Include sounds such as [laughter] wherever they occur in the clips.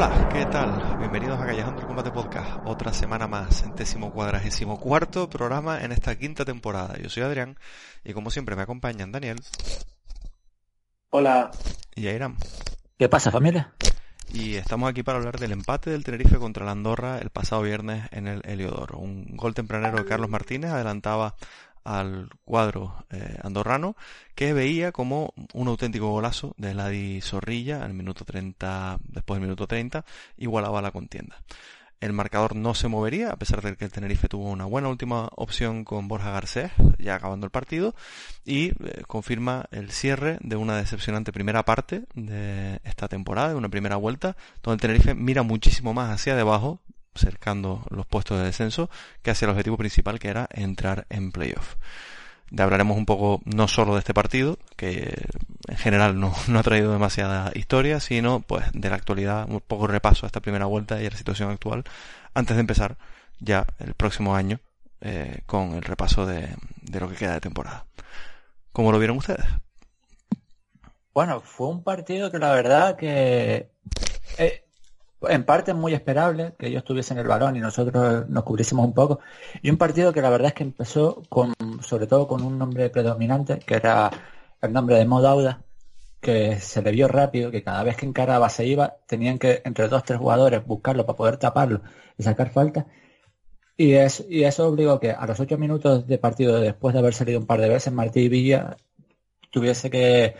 Hola, ¿qué tal? Bienvenidos a Callejando el Combate Podcast. Otra semana más, centésimo cuadragésimo cuarto programa en esta quinta temporada. Yo soy Adrián y como siempre me acompañan Daniel Hola. y Airam. ¿Qué pasa, familia? Y estamos aquí para hablar del empate del Tenerife contra la Andorra el pasado viernes en el Heliodoro. Un gol tempranero de Carlos Martínez adelantaba al cuadro eh, andorrano que veía como un auténtico golazo de Ladi Zorrilla al minuto 30, después del minuto 30, igualaba la contienda. El marcador no se movería, a pesar de que el Tenerife tuvo una buena última opción con Borja Garcés, ya acabando el partido, y eh, confirma el cierre de una decepcionante primera parte de esta temporada, de una primera vuelta, donde el Tenerife mira muchísimo más hacia debajo, cercando los puestos de descenso, que hacia el objetivo principal que era entrar en playoff. Ya hablaremos un poco no solo de este partido, que en general no, [laughs] no, ha traído demasiada historia, sino pues de la actualidad, un poco repaso a esta primera vuelta y a la situación actual, antes de empezar ya el próximo año eh, con el repaso de, de, lo que queda de temporada. ¿Cómo lo vieron ustedes? Bueno, fue un partido que la verdad que eh, en parte muy esperable que ellos tuviesen el balón y nosotros nos cubriésemos un poco. Y un partido que la verdad es que empezó con, sobre todo con un nombre predominante, que era el nombre de Modauda, que se le vio rápido, que cada vez que encaraba se iba, tenían que entre dos tres jugadores buscarlo para poder taparlo y sacar falta. Y, es, y eso obligó que a los ocho minutos de partido, después de haber salido un par de veces, Martí Villa tuviese que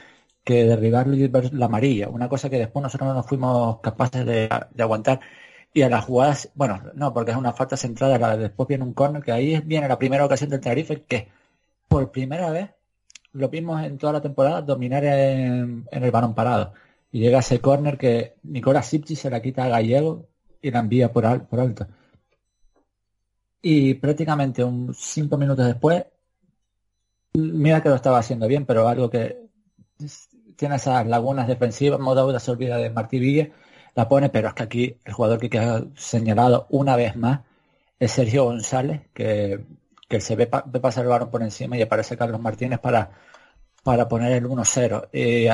que derribarlo y la amarilla, una cosa que después nosotros no nos fuimos capaces de, aguantar. Y a las jugadas, bueno, no, porque es una falta centrada, la, después viene un corner, que ahí viene la primera ocasión del Tenerife, que por primera vez lo vimos en toda la temporada dominar en, el balón parado. Y llega ese corner que Nicolás Sipchi se la quita a Gallego y la envía por, al, por alto. Y prácticamente cinco minutos después, mira que lo estaba haciendo bien, pero algo que tiene esas lagunas defensivas, Modauda se olvida de Martí Villa, la pone, pero es que aquí el jugador que queda señalado una vez más es Sergio González, que, que se ve, pa, ve, pasar el balón por encima y aparece Carlos Martínez para, para poner el 1-0. Eh,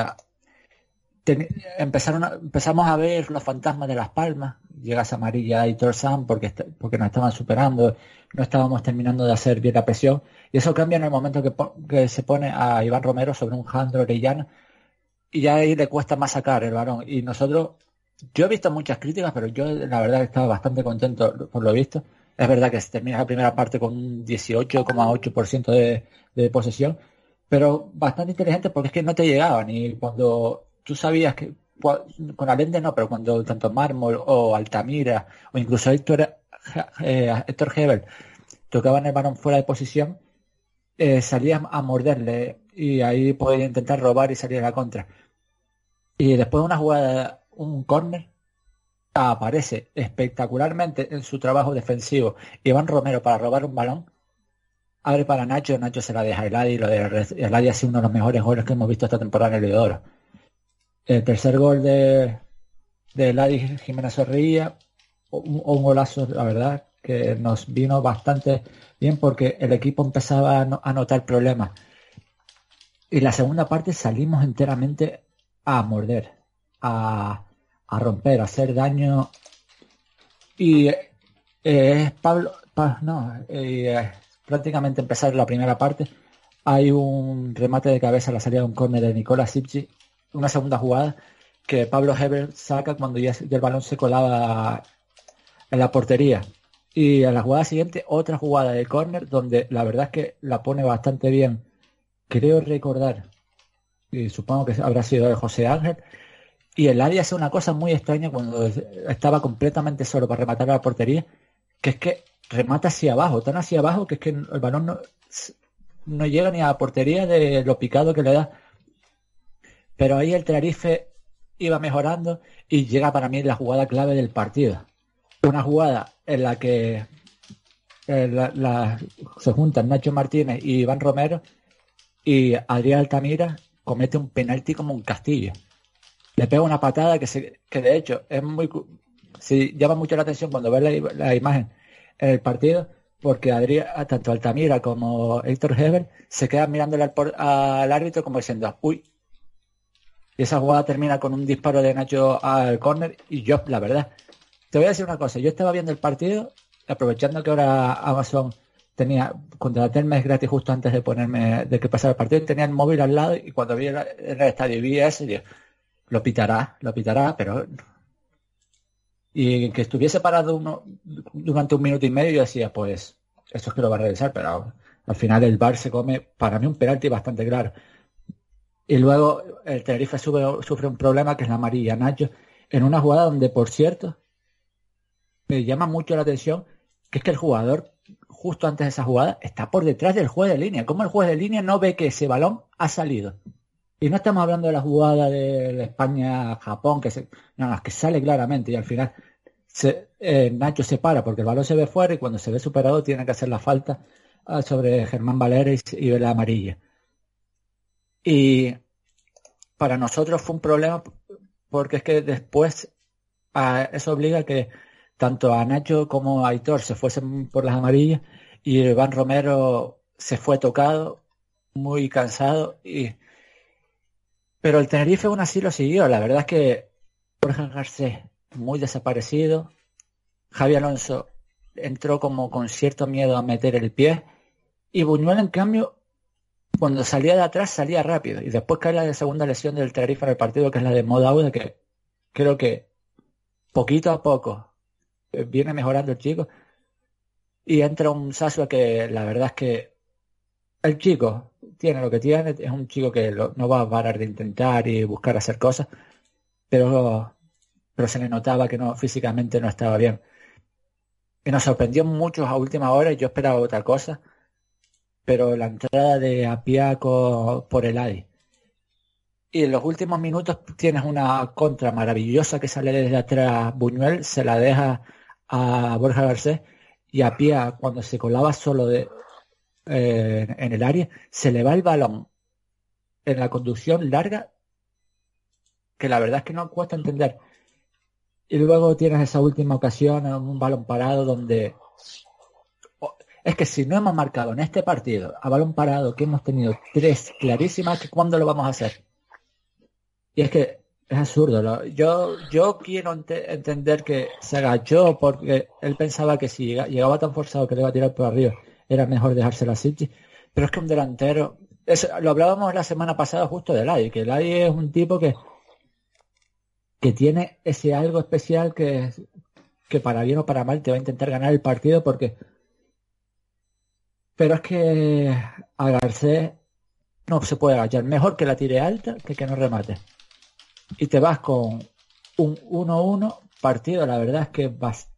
empezaron empezamos a ver los fantasmas de Las Palmas, llega esa amarilla y Sam porque, porque nos estaban superando, no estábamos terminando de hacer bien la presión, y eso cambia en el momento que, que se pone a Iván Romero sobre un Jandro Orellana, y ya ahí le cuesta más sacar el balón. Y nosotros, yo he visto muchas críticas, pero yo la verdad estaba bastante contento por lo visto. Es verdad que se termina la primera parte con un 18,8% de, de posesión, pero bastante inteligente porque es que no te llegaban. Y cuando tú sabías que, con Alende no, pero cuando tanto Mármol o Altamira o incluso Héctor, eh, Héctor Hebel tocaban el balón fuera de posición, eh, a morderle y ahí puede intentar robar y salir a la contra. Y después de una jugada, un córner, aparece espectacularmente en su trabajo defensivo Iván Romero para robar un balón. Abre para Nacho, Nacho se la deja a Eladi, lo de Eladi ha sido uno de los mejores goles que hemos visto esta temporada en el Leodoro. El tercer gol de, de Eladi Jiménez Zorrilla, un, un golazo, la verdad, que nos vino bastante bien porque el equipo empezaba a, notar problemas. Y la segunda parte salimos enteramente a morder, a, romper, a hacer daño. Y eh, es Pablo, no, eh, prácticamente empezar la primera parte. Hay un remate de cabeza a la salida de un córner de Nicola Sipchi, una segunda jugada que Pablo Heber saca cuando ya el balón se colaba en la portería. Y a la jugada siguiente, otra jugada de córner donde la verdad es que la pone bastante bien. Creo recordar, y supongo que habrá sido de José Ángel, y el área hace una cosa muy extraña cuando estaba completamente solo para rematar a la portería, que es que remata hacia abajo, tan hacia abajo que es que el balón no, no llega ni a la portería de lo picado que le da. Pero ahí el Tenerife iba mejorando y llega para mí la jugada clave del partido una jugada en la que eh, se juntan Nacho Martínez y Iván Romero y Adrián Altamira comete un penalti como un castillo. Le pega una patada que, se, que de hecho es muy llama mucho la atención cuando ves la, imagen en el partido porque Adrián, tanto Altamira como Héctor Heber se quedan mirándole al, al árbitro como diciendo, uy, y esa jugada termina con un disparo de Nacho al córner y yo, la verdad, te voy a decir una cosa, yo estaba viendo el partido, aprovechando que ahora Amazon tenía, contraté el mes gratis justo antes de ponerme, de que pasara el partido, tenía el móvil al lado y cuando vi el, el estadio vi eso, lo pitará, lo pitará, pero y que estuviese parado uno, durante un minuto y medio yo decía, pues, eso es que lo va a revisar, pero al final el bar se come, para mí un penalti bastante claro. Y luego el Tenerife sufre un problema que es la amarilla Nacho, en una jugada donde, por cierto, me llama mucho la atención que es que el jugador, justo antes de esa jugada, está por detrás del juez de línea. ¿Cómo el juez de línea no ve que ese balón ha salido? Y no estamos hablando de la jugada de España-Japón, que, se, no, que sale claramente y al final se, eh, Nacho se para porque el balón se ve fuera y cuando se ve superado tiene que hacer la falta ah, sobre Germán Valera y, la amarilla. Y para nosotros fue un problema porque es que después ah, eso obliga a que tanto a Nacho como a Aitor se fuesen por las amarillas y Iván Romero se fue tocado, muy cansado y pero el Tenerife aún así lo siguió. La verdad es que Jorge Garcés muy desaparecido. Javi Alonso entró como con cierto miedo a meter el pie. Y Buñuel, en cambio, cuando salía de atrás, salía rápido. Y después cae la segunda lesión del Tenerife en el partido, que es la de Moda que creo que poquito a poco viene mejorando el chico. Y entra un Sasua que la verdad es que el chico tiene lo que tiene, es un chico que no va a parar de intentar y buscar hacer cosas, pero, pero se le notaba que no físicamente no estaba bien. Y nos sorprendió mucho a última hora y yo esperaba otra cosa, pero la entrada de Apiaco por el ADI. Y en los últimos minutos tienes una contra maravillosa que sale desde atrás Buñuel, se la deja a Borja Garcés y a pie cuando se colaba solo de, eh, en el área, se le va el balón en la conducción larga, que la verdad es que no cuesta entender. Y luego tienes esa última ocasión, un balón parado donde... Es que si no hemos marcado en este partido a balón parado, que hemos tenido tres clarísimas, ¿cuándo lo vamos a hacer? Y es que es absurdo. Yo, yo quiero entender que se agachó porque él pensaba que si llegaba tan forzado que le iba a tirar por arriba, era mejor dejárselo a City. Pero es que un delantero, lo hablábamos la semana pasada justo de Lai, que Lai es un tipo que, que tiene ese algo especial que, que para bien o para mal te va a intentar ganar el partido porque... Pero es que a Garcés no se puede agachar. Mejor que la tire alta que que no remate y te vas con un 1-1 partido, la verdad es que vas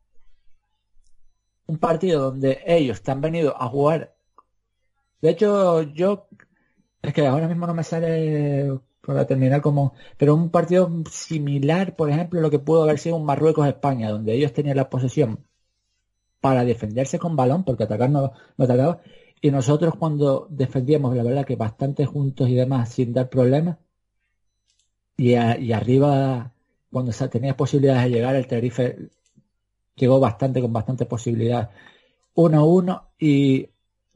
un partido donde ellos te han venido a jugar. De hecho, yo Es que ahora mismo no me sale para terminar como... Pero un partido similar, por ejemplo, lo que pudo haber sido un Marruecos-España, donde ellos tenían la posesión para defenderse con balón, porque atacar no, no atacaba, y nosotros cuando defendíamos, la verdad que bastante juntos y demás, sin dar problemas, y, y arriba, cuando tenía posibilidades de llegar, el Tenerife llegó bastante, con bastante posibilidad. 1-1 y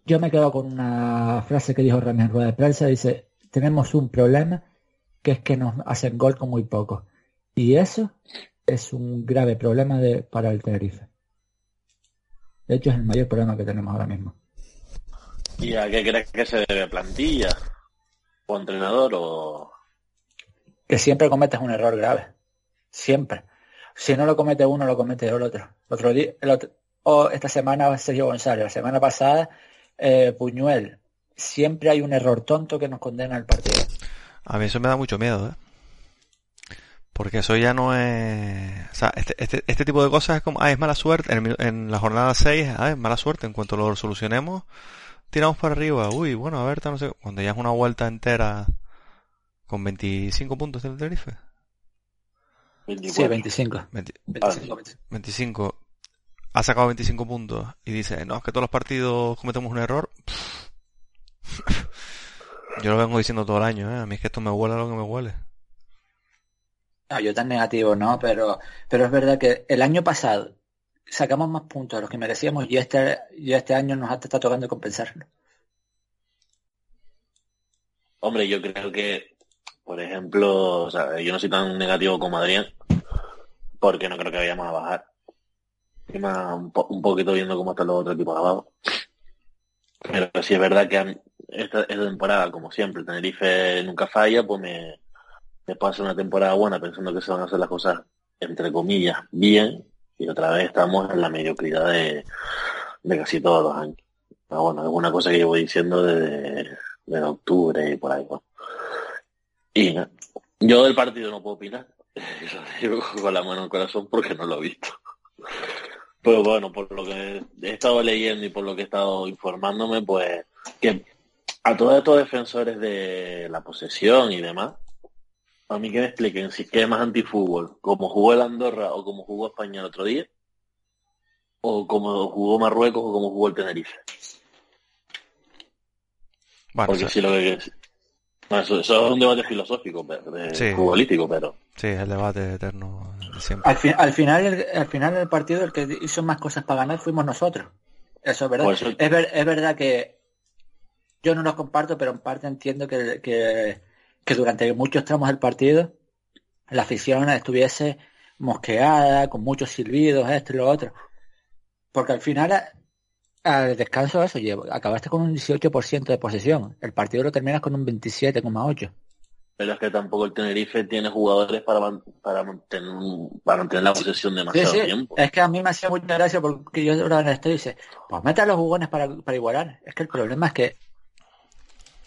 yo me quedo con una frase que dijo Ramírez en rueda de prensa, dice, tenemos un problema que es que nos hacen gol con muy poco. Y eso es un grave problema de, para el Tenerife. De hecho, es el mayor problema que tenemos ahora mismo. ¿Y a qué crees que se debe plantilla? ¿O entrenador o...? Que siempre cometes un error grave. Siempre. Si no lo comete uno, lo comete el otro. otro día, el otro, o esta semana Sergio González, la semana pasada eh, Puñuel. Siempre hay un error tonto que nos condena al partido. A mí eso me da mucho miedo, ¿eh? Porque eso ya no es... O sea, este, este, este tipo de cosas es como, ah, es mala suerte. En, en la jornada 6, ah, es mala suerte. En cuanto lo solucionemos, tiramos para arriba. Uy, bueno, a ver, no sé. Cuando ya es una vuelta entera con 25 puntos del Tenerife. 24. Sí, 25. 20, 25. 25. Ha sacado 25 puntos y dice, no, es que todos los partidos cometemos un error. [laughs] Yo lo vengo diciendo todo el año, ¿eh? A mí es que esto me huele a lo que me huele. No, yo tan negativo, ¿no? Pero, pero es verdad que el año pasado sacamos más puntos de los que merecíamos y este, y este año nos está tocando compensarlo. Hombre, yo creo que, por ejemplo, o sea, yo no soy tan negativo como Adrián, porque no creo que vayamos a bajar. Un, po un poquito viendo cómo están los otros equipos abajo. Pero sí es verdad que esta, esta temporada, como siempre, Tenerife nunca falla, pues me, me pasa una temporada buena pensando que se van a hacer las cosas, entre comillas, bien, y otra vez estamos en la mediocridad de, de casi todos los años. Pero bueno, es una cosa que llevo diciendo desde, desde octubre y por ahí. Bueno. Y yo del partido no puedo opinar, [laughs] con la mano en el corazón porque no lo he visto. Pero bueno, por lo que he estado leyendo y por lo que he estado informándome, pues que a todos estos defensores de la posesión y demás, a mí que me expliquen si es más antifútbol, como jugó el Andorra o como jugó España el otro día, o como jugó Marruecos o como jugó el Tenerife. Bueno, Porque si lo que eso, es un debate filosófico, de, futbolístico, pero... Sí, el debate eterno siempre. Al, al, final, al final del partido el que hizo más cosas para ganar fuimos nosotros. Eso es verdad. Es, es, verdad que yo no lo comparto, pero en parte entiendo que, que, que durante muchos tramos del partido la afición estuviese mosqueada, con muchos silbidos, esto y lo otro. Porque al final al descanso eso, acabaste con un 18% de posesión. El partido lo terminas con un 27,8%. Pero es que tampoco el Tenerife tiene jugadores para, para, mantener, para mantener la posesión demasiado tiempo. Es que a mí me hacía mucha gracia porque yo ahora en esto dice, pues mete a los jugones para, para igualar. Es que el problema es que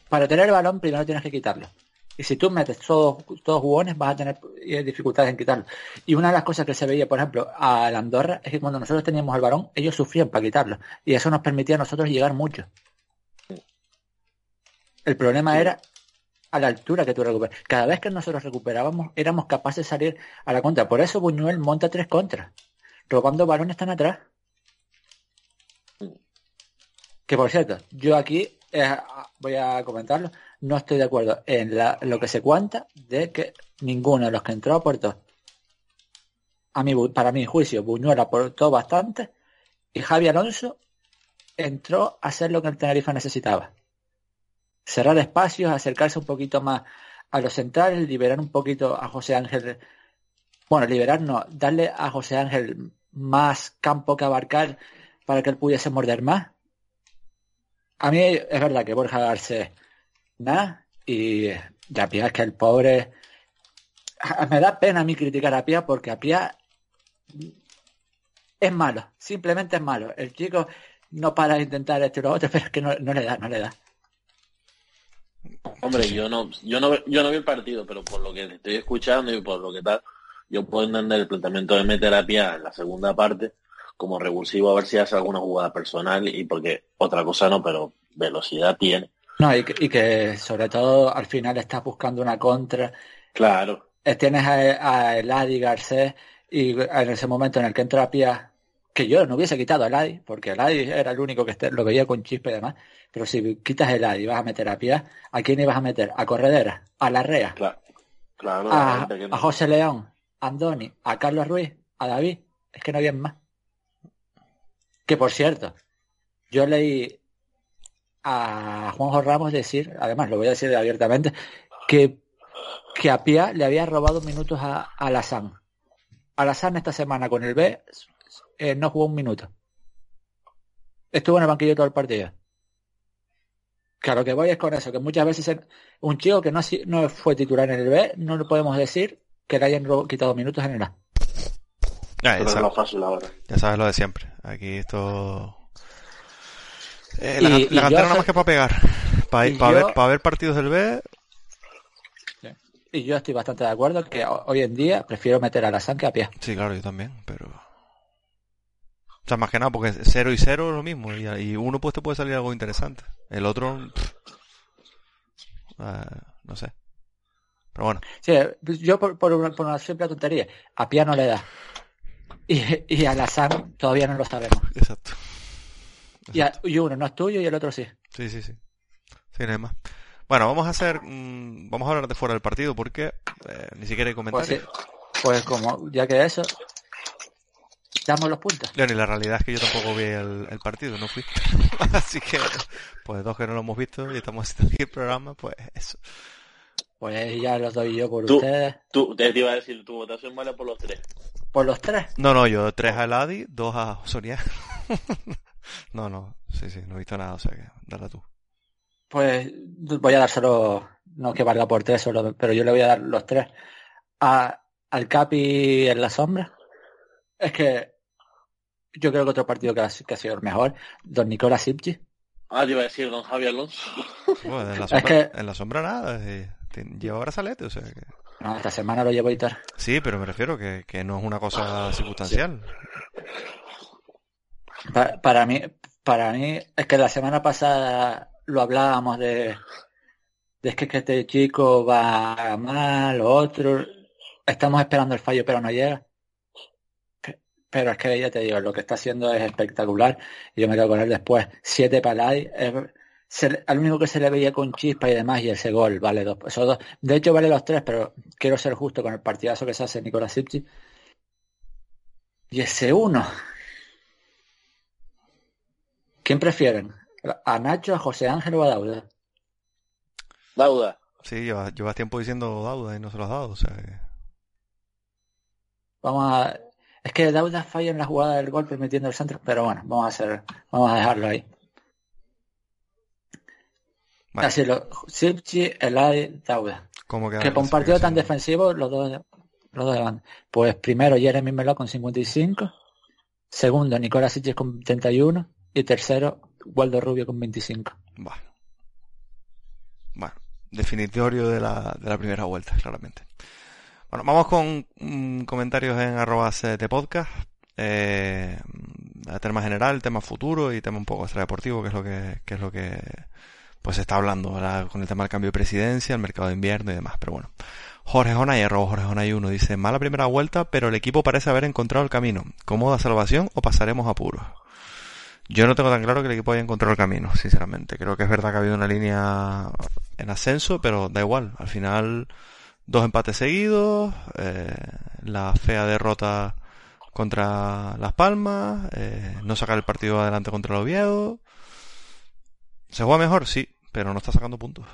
para tener el balón primero tienes que quitarlo. Y si tú metes todos, todos jugones, vas a tener dificultades en quitarlo. Y una de las cosas que se veía, por ejemplo, a la Andorra, es que cuando nosotros teníamos el balón, ellos sufrían para quitarlo. Y eso nos permitía a nosotros llegar mucho. El problema era a la altura que tú recuperas. Cada vez que nosotros recuperábamos, éramos capaces de salir a la contra. Por eso Buñuel monta tres contras. Robando balones están atrás. Que por cierto, yo aquí eh, voy a comentarlo no estoy de acuerdo en lo que se cuenta de que ninguno de los que entró aportó. A mí, para mi juicio, Buñuel aportó bastante y Javi Alonso entró a hacer lo que el Tenerife necesitaba. Cerrar espacios, acercarse un poquito más a los centrales, liberar un poquito a José Ángel. Bueno, liberar no, darle a José Ángel más campo que abarcar para que él pudiese morder más. A mí es verdad que Borja Garcés nada. Y ya Pía es que el pobre... Me da pena a mí criticar a Pía porque a Pía es malo, simplemente es malo. El chico no para de intentar esto y lo otro, [laughs] pero es que no, le da, no le da. Hombre, yo no, yo no, yo no vi el partido, pero por lo que estoy escuchando y por lo que tal, yo puedo entender el planteamiento de meter a Pia en la segunda parte como revulsivo a ver si hace alguna jugada personal y porque otra cosa no, pero velocidad tiene No, y que, y que sobre todo al final estás buscando una contra. Claro. Eh, Tienes a, a Eladi Garcés y en ese momento en el que entra Pia, que yo no hubiese quitado a Eladi, porque Eladi era el único que este- lo veía con chispa y demás, pero si quitas a Eladi y vas a meter a Pia, ¿a quién ibas a meter? ¿A Corredera? ¿A Larrea? Claro. Claro. a, la no- a José León, a Andoni, a Carlos Ruiz, a David. Es que no había más. Que por cierto, yo leí a Juanjo Ramos decir, además lo voy a decir abiertamente, que, que a Pia le había robado minutos a, a Lazán. A Lazán esta semana con el B eh, no jugó un minuto. Estuvo en el banquillo todo el partido. Claro que voy es con eso, que muchas veces en- un chico que no, no fue titular en el B, no le podemos decir que le hayan quitado minutos en el A. Ya, Pero ya sabes, lo fácil ahora. ya sabes lo de siempre. Aquí esto... Eh, Y- la, y cantera yo nada más que para pegar. Para y ver, yo- pa ver partidos del B, Y yo estoy bastante de acuerdo que ho- hoy en día prefiero meter a la que a pie. sí, claro, yo también, pero... O sea, más que nada, porque cero y cero es lo mismo, y, y uno pues te puede salir algo interesante. El otro... pff, eh, no sé. Pero bueno, Sí, yo por, por una, por una simple tontería, a pie no le da. Y, y a la todavía no lo sabemos. exacto. Y, a- y uno no es tuyo y el otro sí. Sí, sí, sí. Sí, no hay más. Bueno, vamos a hacer... mm, vamos a hablar de fuera del partido, porque eh, ni siquiera hay Pues, comentarios. sí, pues como ya que eso, damos los puntos. León, y la realidad es que yo tampoco vi el, el partido, no fui. [laughs] Así que, pues dos que no lo hemos visto y estamos haciendo aquí el programa, pues eso. Pues ya los doy yo por Tú- ustedes. Tú, te iba a decir, tu votación vale por los tres. Por los tres. No, no, yo tres a Eladi, dos a Soria. [laughs] no, no, sí, sí, no he visto nada, o sea que dale tú. Pues voy a dar solo, no que valga por tres solo, pero yo le voy a dar los tres a, al Capi en la sombra. Es que yo creo que otro partido que ha, que ha sido el mejor, Don Nicolás Sipchi. Ah, te iba a decir don Javi Alonso. [laughs] Bueno, en, la Es sombra, que- en la sombra nada, lleva brazalete, o sea que... No, esta semana lo llevo y tal. Sí, pero me refiero que, que no es una cosa circunstancial. Pa- para mí, para mí, es que la semana pasada lo hablábamos de, es que, este chico va mal, lo otro. Estamos esperando el fallo, pero no llega. Pe- Pero es que ya te digo, lo que está haciendo es espectacular. Y yo me quedo con él después. Siete palais. al único que se le veía con chispa y demás, y ese gol, vale dos. Dos. De hecho, vale los tres, pero quiero ser justo con el partidazo que se hace Nicolás Sipchi. Y ese uno. ¿Quién prefieren? ¿A Nacho, a José Ángel o a Dauda? Dauda. Sí, llevas, llevas tiempo diciendo Dauda y no se lo has dado, o sea que... Vamos a... Es que Dauda falla en la jugada del gol permitiendo el centro, pero bueno, vamos a hacer, vamos a dejarlo ahí. Vale, Así lo, Sipchi, Elay, Dauda. ¿cómo Que por un partido tan defensivo, los dos, los dos banda. Pues primero Jeremy Melo con 55, segundo Nicolás Sitches con 71 y tercero Waldo Rubio con 25. Bueno. Bueno, definitorio de la, de la primera vuelta, claramente. Bueno, vamos con mm, comentarios en arrobas eh, de podcast. Eh, tema general, tema futuro y tema un poco extradeportivo, que es lo que, que es lo que pues está hablando ahora con el tema del cambio de presidencia, el mercado de invierno y demás. Pero bueno. Jorge Jonay, arroba Jorge Jonay 1, dice, mala primera vuelta, pero el equipo parece haber encontrado el camino. ¿Cómoda salvación o pasaremos apuros? Yo no tengo tan claro que el equipo haya encontrado el camino, sinceramente. Creo que es verdad que ha habido una línea en ascenso, pero da igual. Al final, dos empates seguidos, eh, la fea derrota contra Las Palmas, eh, no sacar el partido adelante contra el Oviedo. ¿Se juega mejor? Sí, pero no está sacando puntos.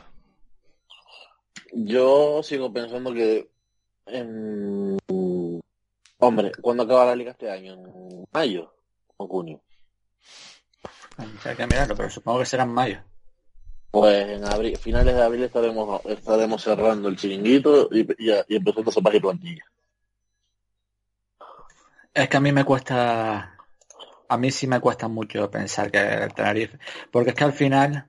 Yo sigo pensando que... en- Hombre, ¿cuándo acaba la liga este año? ¿En mayo o junio? Hay que mirarlo, pero supongo que será en mayo. Pues en abril, finales de abril estaremos estaremos cerrando el chiringuito y, y, y empezando a separar plantilla. Es que a mí me cuesta, a mí sí me cuesta mucho pensar que el Tenerife, porque es que al final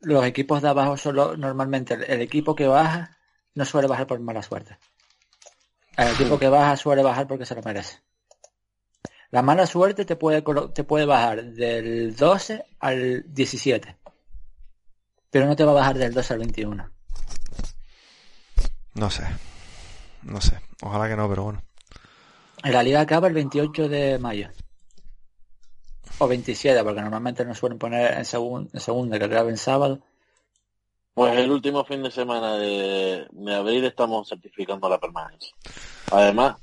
los equipos de abajo solo, normalmente el, el equipo que baja no suele bajar por mala suerte. El equipo que baja suele bajar porque se lo merece. La mala suerte te puede, te puede bajar del 12 al 17. pero no te va a bajar del 2 al 21. No sé. No sé. Ojalá que no, pero bueno. La liga acaba el 28 de mayo. O 27, porque normalmente nos suelen poner en, segun, en segunda, que acaba en sábado. Pues el último fin de semana de, de abril estamos certificando la permanencia. Además,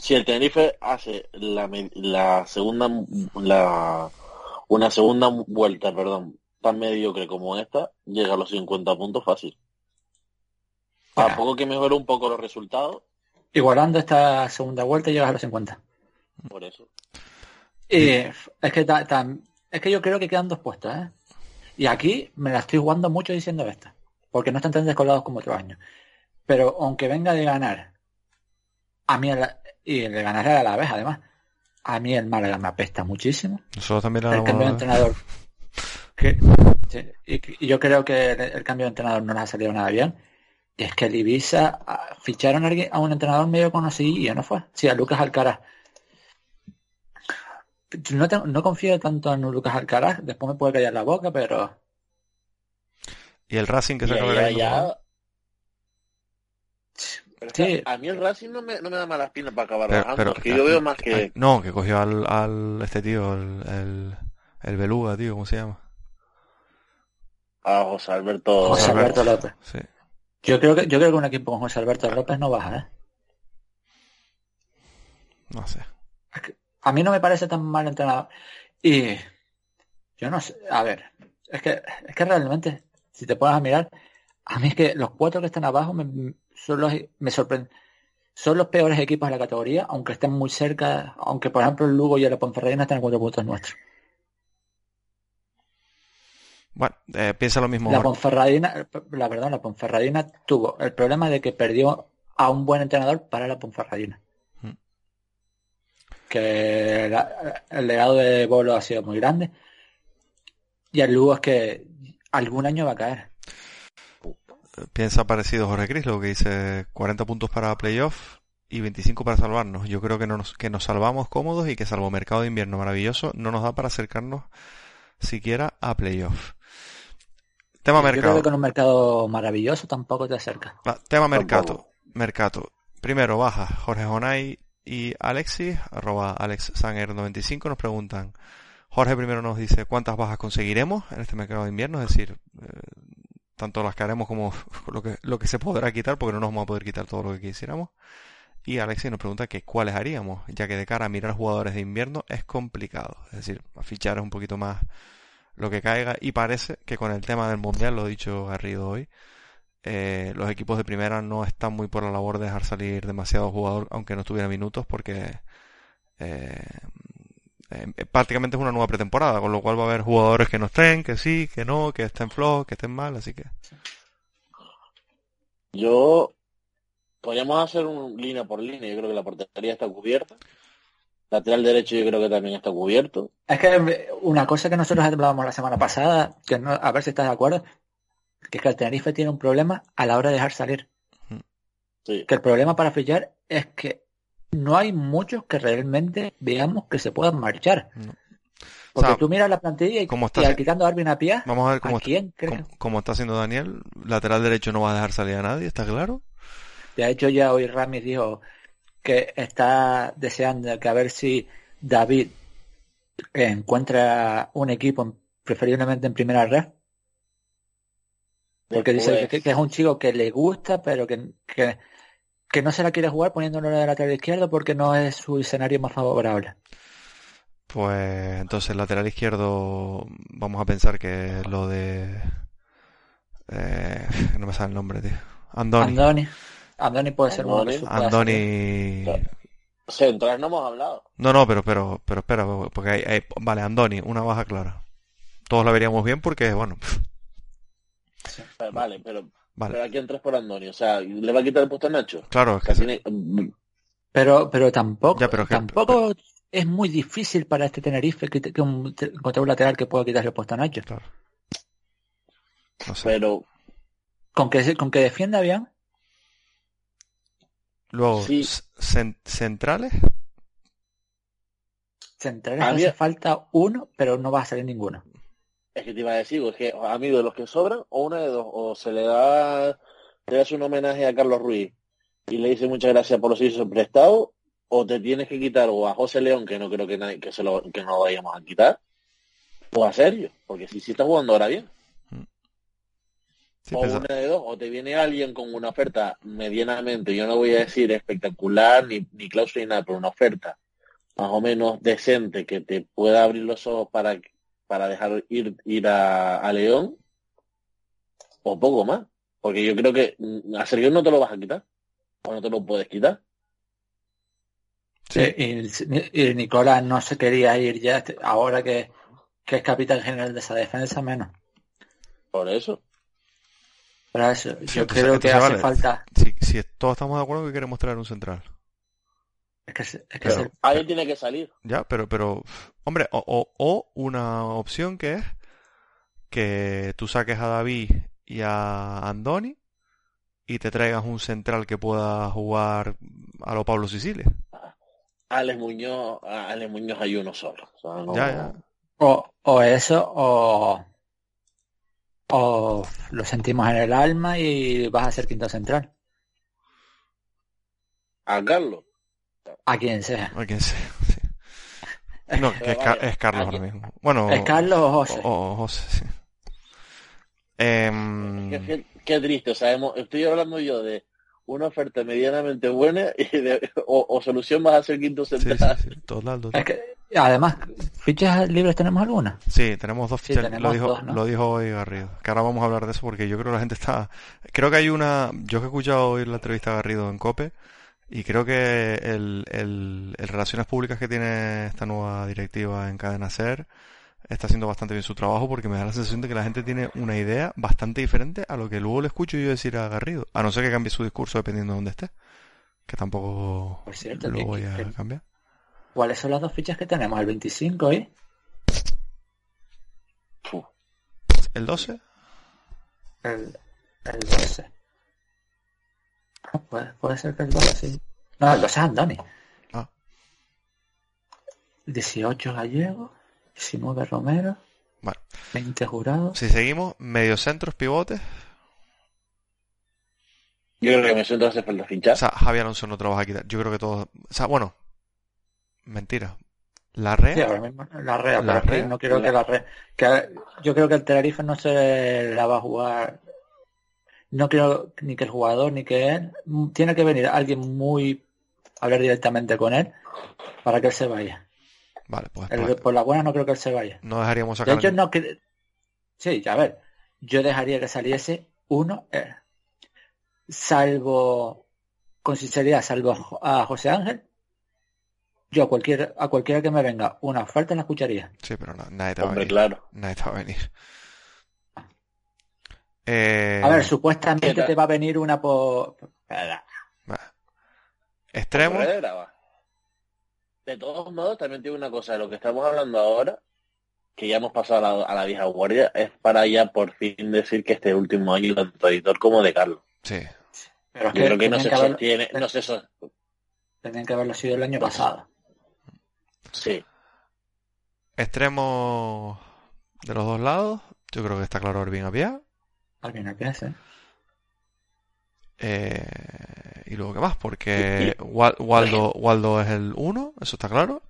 si el Tenerife hace la, la segunda, la, una segunda vuelta, perdón, tan mediocre como esta, llega a los 50 puntos fácil. A poco que mejore un poco los resultados. Igualando esta segunda vuelta llegas a los 50. Por eso. Y es que es que yo creo que quedan dos puestos, ¿eh? Y aquí me la estoy jugando mucho diciendo esto, porque no están tan descolados como otros años. Pero aunque venga de ganar, a mí, el, y de ganar a la vez además, a mí el Málaga me apesta muchísimo. Nosotros también el cambio de entrenador. [laughs] Que, y, yo creo que el, cambio de entrenador no les ha salido nada bien. Y es que el Ibiza ah, ficharon a, un entrenador medio conocido y no fue. Sí, a Lucas Alcaraz. No, no confío tanto en Lucas Alcaraz, después me puede callar la boca, pero... Y el Racing que se acaba ya, Sí. A mí el Racing no me, no me da malas pinas para acabar pero, pero que yo veo más que... No, que cogió al, al este tío, el, el, el Beluga, tío, ¿cómo se llama? A José Alberto, José Alberto López. Sí. Yo creo que yo creo que un equipo con José Alberto López no baja, ¿eh? No sé. A mí no me parece tan mal entrenado. Y yo no sé, a ver, es que, es que realmente, si te pones a mirar, a mí es que los cuatro que están abajo me, son los, me sorprenden. Son los peores equipos de la categoría, aunque estén muy cerca, aunque por ejemplo el Lugo y el Ponferradina están en cuatro puntos nuestros. Bueno, eh, piensa lo mismo. La Ponferradina, la verdad, la Ponferradina tuvo el problema de que perdió a un buen entrenador para la Ponferradina que el legado de Bolo ha sido muy grande. Y el Lugo es que algún año va a caer. Piensa parecido Jorge Cris, lo que dice 40 puntos para playoff y 25 para salvarnos. Yo creo que, no nos, que nos salvamos cómodos y que salvo mercado de invierno maravilloso, no nos da para acercarnos siquiera a playoff. Tema mercado. Yo creo que con un mercado maravilloso tampoco te acerca. Ah, tema mercado. Mercado. Primero baja Jorge Jonay y Alexis, arroba AlexSanger95 nos preguntan, Jorge primero nos dice cuántas bajas conseguiremos en este mercado de invierno, es decir, eh, tanto las que haremos como [laughs] lo que, lo que se podrá quitar, porque no nos vamos a poder quitar todo lo que quisiéramos. Y Alexis nos pregunta que cuáles haríamos, ya que de cara a mirar jugadores de invierno es complicado. Es decir, fichar es un poquito más lo que caiga. Y parece que con el tema del mundial, lo he dicho Garrido hoy, eh, los equipos de primera no están muy por la labor de dejar salir demasiado jugador, aunque no tuviera minutos, porque eh, eh, prácticamente es una nueva pretemporada, con lo cual va a haber jugadores que no estén, que sí, que no, que estén flojos, que estén mal, así que. Yo podríamos hacer un línea por línea, yo creo que la portería está cubierta. Lateral derecho yo creo que también está cubierto. Es que una cosa que nosotros hablábamos la semana pasada, que no, a ver si estás de acuerdo, que es que el Tenerife tiene un problema a la hora de dejar salir. Que el problema para fichar es que no hay muchos que realmente veamos que se puedan marchar. Porque tú miras la plantilla y, como está, quitando a Arvin Apia, vamos a ver cómo, quién, cómo, está haciendo Daniel. Lateral derecho no va a dejar salir a nadie, ¿está claro? De hecho, ya hoy Ramis dijo que está deseando que a ver si David encuentra un equipo preferiblemente en primera red porque dice que, es un chico que le gusta, pero que, que, no se la quiere jugar poniéndolo de lateral izquierdo porque no es su escenario más favorable. Pues entonces lateral izquierdo vamos a pensar que lo de... Eh, [laughs] no me sale el nombre, tío. Andoni. Andoni. Andoni puede ser uno Andoni... Central no hemos hablado. No, no, pero, pero, pero espera, porque hay, vale, Andoni, una baja clara. Todos la veríamos bien porque, bueno, [laughs] Vale, pero, pero aquí entras por Andoni, o sea, ¿le va a quitar el puesto a Nacho? Claro, Pero, pero tampoco, tampoco es muy difícil para este Tenerife que, que un, encontrar un lateral que pueda quitarle el puesto a Nacho. Claro. Pero con que con que defienda bien. Luego, centrales. Centrales hace falta uno, pero no va a salir ninguno. Es que te iba a decir, es que a mí de los que sobran, o una de dos, o se le da, le das un homenaje a Carlos Ruiz y le dice muchas gracias por los servicios prestados, o te tienes que quitar o a José León, que no creo que nadie, que se lo, que no lo vayamos a quitar, o a Sergio, porque si sí está jugando ahora bien. Sí, o pesa- una de dos, o te viene alguien con una oferta medianamente, yo no voy a decir espectacular ni, ni cláusula ni nada, pero una oferta más o menos decente que te pueda abrir los ojos para, para dejar ir, ir a, a León, o poco más. Porque yo creo que mm, a Sergio no te lo vas a quitar, o no te lo puedes quitar. Sí. Y, y- Nicolás no se quería ir ya, ahora que, que es capitán general de esa defensa, menos. Por eso. Pero eso, Sí, yo creo que hace vale. falta. Si, si todos estamos de acuerdo que queremos traer un central. Es que, es es que Pero es el- alguien tiene que salir. Ya, pero, pero, hombre, o, o, o una opción que es que tú saques a David y a Andoni y te traigas un central que pueda jugar a lo Pablo Sicilia. Alex Muñoz, Alex Muñoz hay uno solo. O sea, no- Ya, ya. o, o eso, o, o lo sentimos en el alma y vas a ser quinto central. A Carlos. A quien sea. A quien sea, sí. [laughs] No, que es, Ca- vale, es Carlos ahora mismo. Bueno, ¿Es Carlos o José? o- o José, sí. Em, Qué, qué- qué triste, o sea, hemos- estoy hablando yo de una oferta medianamente buena y de, o, o solución vas a ser quinto sí, central. sí, sí, total, total. Es que, además, ¿fichas libres tenemos alguna? Sí, tenemos dos Sí, fichas. tenemos lo dijo, dos, ¿no? lo dijo hoy Garrido. Que ahora vamos a hablar de eso porque yo creo que la gente está. Creo que hay una. Yo que he escuchado hoy la entrevista a Garrido en Cope y creo que el, el, el relaciones públicas que tiene esta nueva directiva en Cadena Ser está haciendo bastante bien su trabajo porque me da la sensación de que la gente tiene una idea bastante diferente a lo que luego le escucho yo decir a Garrido. A no ser que cambie su discurso dependiendo de dónde esté. Que tampoco Por cierto, lo voy a que- cambiar. ¿Cuáles son las dos fichas que tenemos? El 25 y Fu. ¿El 12? el, el 12. Ah, Puede, puede ser que el 12 sí. No, el 12 es Andoni. Ah. 18 Gallego, 19 Romero, Bueno. 20 Jurado. Si seguimos, mediocentros, pivotes. Yo creo que me siento hace falta O fichar. sea, Javier Alonso no te lo vas a quitar. Yo creo que todos. O sea, bueno. Mentira. La red. Sí, ahora mismo la rea, La pero Rea. no quiero que la rea. Que, yo creo que el Tenerife no se la va a jugar. No creo ni que el jugador ni que él. Tiene que venir alguien muy. hablar directamente con él para que él se vaya. Vale, pues, El- por la buena no creo que él se vaya. no dejaríamos De sacar. hecho, no cre- Sí, a ver. Yo dejaría que saliese uno, eh, salvo, con sinceridad, salvo a Jo- a José Ángel. Yo a cualquier, a cualquiera que me venga una oferta la escucharía. Sí, pero no, nadie te va a Hombre, venir. claro. Nadie te va a venir. Eh, A ver, supuestamente te va a venir una por... Extremo. De todos modos, también tiene una cosa, de lo que estamos hablando ahora, que ya hemos pasado a la, a la vieja guardia, es para ya por fin decir que este último año tanto de editor como de Carlos. Sí. Pero es Yo creo que no se que sostiene, no se so- tenían que haberlo sido el año pasado. Sí. Extremo de los dos lados. Yo creo que está claro Irving Apia. Alguien a hace. Eh, y luego, ¿qué más? Porque Wal- Waldo, Waldo es el uno, eso está claro.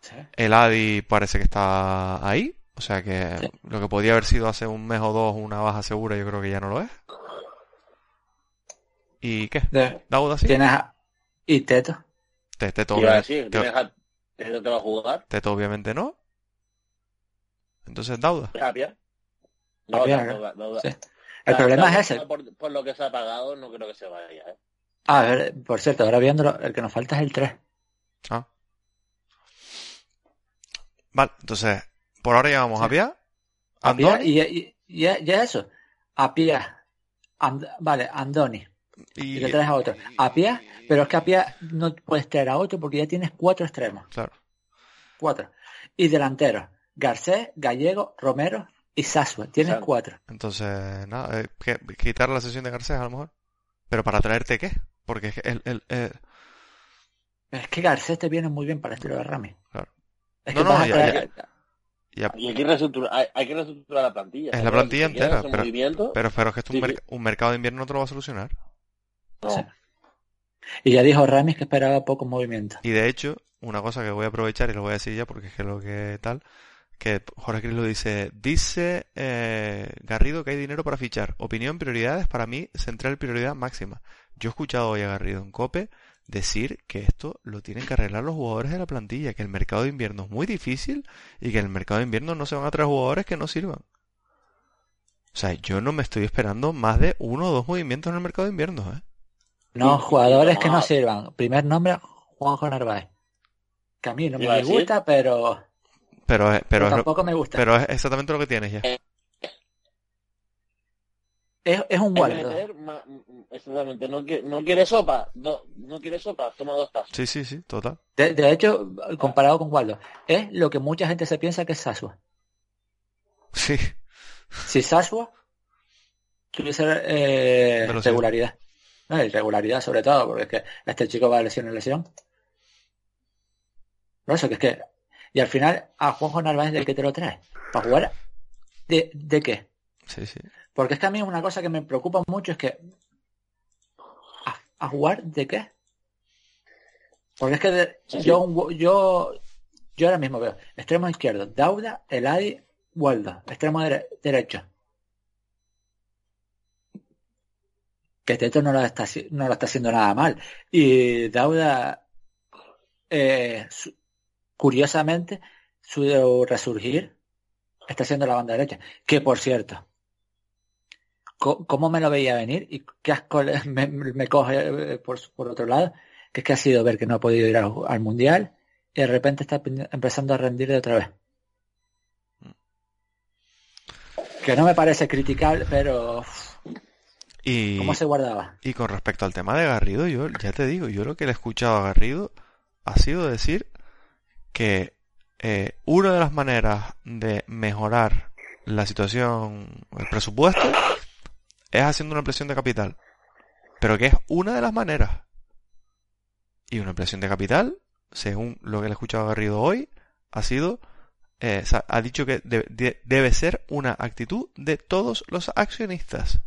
Sí. El Adi parece que está ahí. O sea que Sí. lo que podía haber sido hace un mes o dos una baja segura, yo creo que ya no lo es. ¿Y qué? De- ¿Dauda sí? Tienes a... Y Teto. Te- Teto, Te iba a obviamente, decir, te- tienes a- ¿Este te va a jugar? Teto obviamente no. Entonces Dauda. Tapia. Sí. El problema es ese. Por, por lo que se ha pagado, no creo que se vaya. ¿eh? A ver, por cierto, ahora viéndolo, el que nos falta es el 3. Ah. Vale, entonces, por ahora llevamos a Pia, Andoni y, y, y, y eso. Apia. And- vale, Andoni. Y y... le traes a otro. Apia, pero es que Apia no puedes traer a otro porque ya tienes cuatro extremos. Claro. Cuatro. Y delanteros. Garcés, Gallego, Romero y Sasua. Tienes cuatro. Entonces, nada, eh, ¿qué? quitar la sesión de Garcés a lo mejor. Pero para traerte qué? Porque es que el, el, el- Es que Garcés te viene muy bien para el estilo de Rami. Claro. Es No, que no, vas a ya- traer- Ya, Y hay que reestructurar, hay, hay que reestructurar la plantilla. Es la plantilla si entera, pero- movimiento, pero, pero es que esto un, Sí, merc- un mercado de invierno no te lo va a solucionar. no. Sí. Y ya dijo Ramis que esperaba poco movimiento. Y de hecho, una cosa que voy a aprovechar y lo voy a decir ya porque es que lo que tal, que Jorge Cris lo dice, dice eh, Garrido que hay dinero para fichar. Opinión, prioridades, para mí, central prioridad máxima. Yo he escuchado hoy a Garrido en Cope decir que esto lo tienen que arreglar los jugadores de la plantilla, que el mercado de invierno es muy difícil y que en el mercado de invierno no se van a traer jugadores que no sirvan. O sea, yo no me estoy esperando más de uno o dos movimientos en el mercado de invierno, ¿eh? No, jugadores que no sirvan. Primer nombre, Juanjo Narváez. Que a mí no me gusta, pero, Pero, es- pero, pero es, lo- tampoco me gusta. pero es exactamente lo que tienes ya. es, es un mm, Exactamente, no, no quiere sopa, no, no quiere sopa, toma dos tazas. Sí, sí, sí, total. De, de hecho, comparado con Waldo, es lo que mucha gente se piensa que es Sasua. Sí. Si Sasua tuviese eh, regularidad. No, irregularidad sobre todo, porque es que este chico va de lesión en lesión. No, eso que es que... Y al final, a Juanjo Narváez, ¿de qué te lo traes? ¿Para jugar? ¿De, de qué? Sí, sí. Porque es que a mí una cosa que me preocupa mucho es que... ¿A, a jugar de qué? Porque es que de- Sí, sí. yo, yo yo ahora mismo veo extremo izquierdo, Dauda, Eladi, Waldo, extremo dere- derecho. Que Teto no lo está, no lo está haciendo nada mal. Y Dauda, eh, su- curiosamente, su resurgir está haciendo la banda derecha. Que por cierto, ¿cómo me lo veía venir? Y qué asco [laughs] me, me coge eh, por, por otro lado, que es que ha sido ver que no ha podido ir al, al mundial y de repente está pe- empezando a rendir de otra vez. Que no me parece criticable, pero Y, ¿cómo se guardaba? y con respecto al tema de Garrido, yo ya te digo, yo lo que le he escuchado a Garrido ha sido decir que eh, una de las maneras de mejorar la situación, el presupuesto, es haciendo una ampliación de capital. Pero que es una de las maneras. Y una ampliación de capital, según lo que le he escuchado a Garrido hoy, ha sido, eh, ha dicho que de- de- debe ser una actitud de todos los accionistas.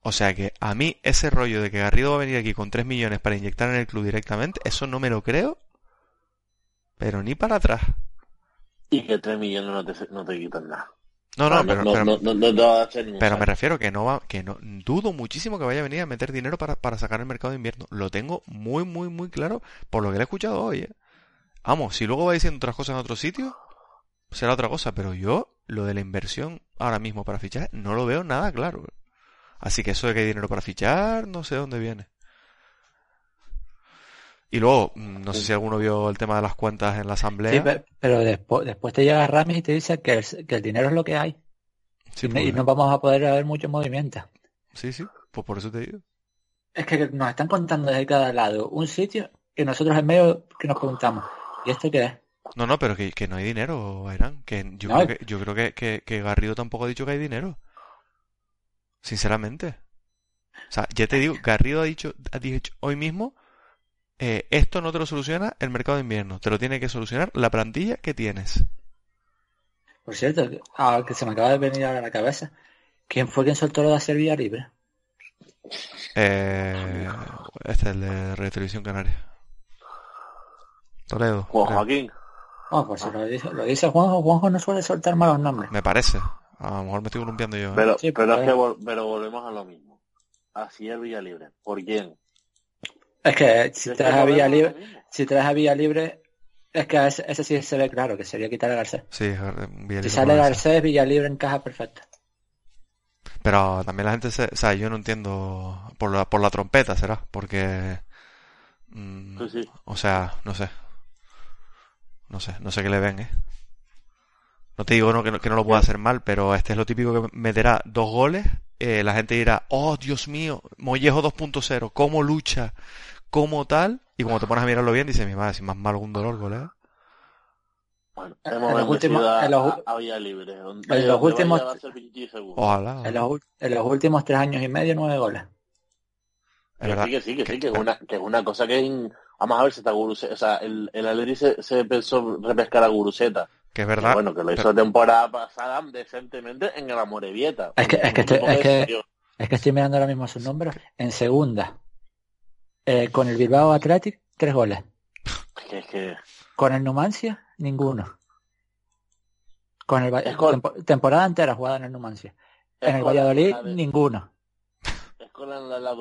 O sea que a mí ese rollo de que Garrido va a venir aquí con 3 millones para inyectar en el club directamente, eso no me lo creo, pero ni para atrás. Y que 3 millones no te, no te quitan nada. No, no, Ah, pero, no, pero- no, pero me refiero que no va, que no, dudo muchísimo que vaya a venir a meter dinero para, para sacar el mercado de invierno. Lo tengo muy, muy, muy claro por lo que le he escuchado hoy, ¿eh? Vamos, si luego va diciendo otras cosas en otro sitio, será otra cosa, pero yo, lo de la inversión ahora mismo para fichar, no lo veo nada claro. Así que eso de que hay dinero para fichar, no sé dónde viene. Y luego, mm, no sé si alguno vio el tema de las cuentas en la asamblea. Sí, pero después, después te llega Ramis y te dice que el, que el dinero es lo que hay. Sí, y, no- pues, y no vamos a poder ver mucho movimiento. sí, sí, pues por eso te digo. Es que nos están contando desde cada lado un sitio y nosotros en medio que nos preguntamos, ¿y esto qué es? No, no, pero que, que no hay dinero, Bairán. Que yo No, creo que, yo creo que, que, que Garrido tampoco ha dicho que hay dinero. Sinceramente. O sea, ya te digo, Garrido ha dicho, ha dicho hoy mismo, eh, esto no te lo soluciona el mercado de invierno, te lo tiene que solucionar la plantilla que tienes. Por cierto, que- ah, que se me acaba de venir a la cabeza. ¿Quién fue quien soltó lo de hacer vía libre? Eh, este es el de Radio Televisión Canaria. Toledo. Juan. Joaquín. Oh, pues si lo dice, lo dice Juanjo, Juanjo no suele soltar malos nombres. Me parece. A lo mejor me estoy columpiando yo. ¿eh? Pero, Sí, pero, es que vol- pero volvemos a lo mismo. Así es Villa Libre. ¿Por quién? Es que si que traes a Villa Libre, si traes a Villa Libre, es que ese, ese sí se ve claro, que sería quitar a Garcés. Sí, Si sale. Garcés, Villa Libre encaja perfecto. Pero también la gente se, o sea, yo no entiendo por la, por la trompeta, será, porque, mm, Sí, sí. o sea, no sé, no sé, no sé qué le ven, ¿eh? No te digo no, que, no, que no lo pueda hacer mal, pero este es lo típico que meterá dos goles, eh, la gente dirá, oh, Dios mío, Mollejo 2.0, cómo lucha, cómo tal, y cuando te pones a mirarlo bien, dices, mi madre, si más mal algún dolor, golea. Bueno, En hemos los últimos- a, en los- a Villa Libre. Donde, en los últimos- a seguro. Ojalá. En los, en los últimos tres años y medio, nueve goles. Es Que sí, que sí, que sí, que es una, que es una cosa que es in- Vamos a ver si está Guruseta. O sea, el, el Atleti se, se pensó repescar a Guruseta Que es verdad. Bueno, que lo hizo temporada pasada decentemente en el Amorebieta. Es que, es que, estoy, Un es, de que, es que estoy mirando ahora mismo sus números. En segunda, eh, con el Bilbao Athletic, tres goles. Es que Con el Numancia, ninguno. Con el Va- Es con- tempo- temporada entera jugada en el Numancia. es En el Valladolid, la ninguno. Es con la, la, la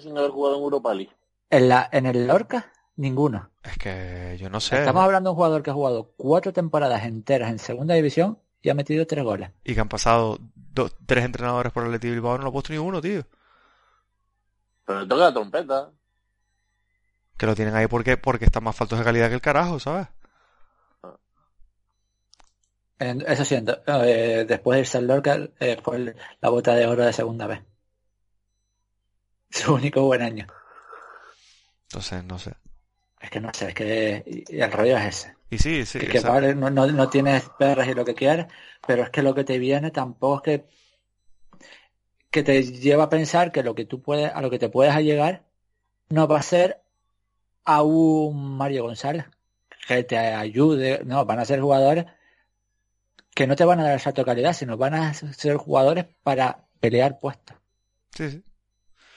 sin haber jugado en Europa League. En la, en el Lorca, ninguno. Es que yo no sé. Estamos hablando de un jugador que ha jugado cuatro temporadas enteras en segunda división y ha metido tres goles. Y que han pasado dos, tres entrenadores por el Athletic Bilbao, no lo ha puesto ni uno, tío. Pero le toca la trompeta. Que lo tienen ahí porque, porque están más faltos de calidad que el carajo, ¿sabes? Eso sí, ento- eh, después de irse al Lorca eh, fue la bota de oro de segunda vez. [laughs] Su único buen año. Entonces, no sé. Es que no sé, es que el rollo es ese. Y sí, sí. que, que vale, no, no, no tienes perras y lo que quieras, pero es que lo que te viene tampoco es que, que te lleva a pensar que lo que tú puedes, a lo que te puedes llegar no va a ser a un Mario González que te ayude, no, van a ser jugadores que no te van a dar el salto de calidad, sino van a ser jugadores para pelear puestos. sí, sí.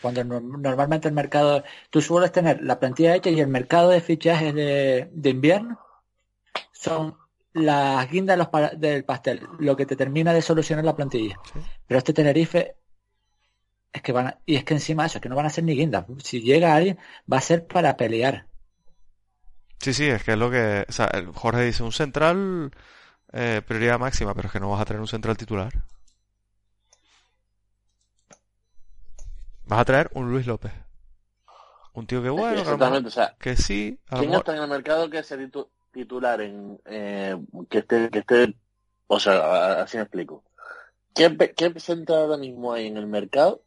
Cuando no- normalmente el mercado, tú sueles tener la plantilla hecha y el mercado de fichajes de, de invierno son las guindas de los pa- del pastel, lo que te termina de solucionar la plantilla. Sí. Pero este Tenerife es que van a- y es que encima de eso, es que no van a ser ni guindas. Si llega alguien, va a ser para pelear. Sí, sí, es que es lo que... O sea, el Jorge dice un central eh, prioridad máxima, pero es que no vas a tener un central titular. Vas a traer un Luis López. Un tío que bueno, o sea, que sí, ¿quién está en el mercado que sea titu- titular en eh, que esté que esté o sea, así me explico. ¿Qué, qué central ahora mismo hay en el mercado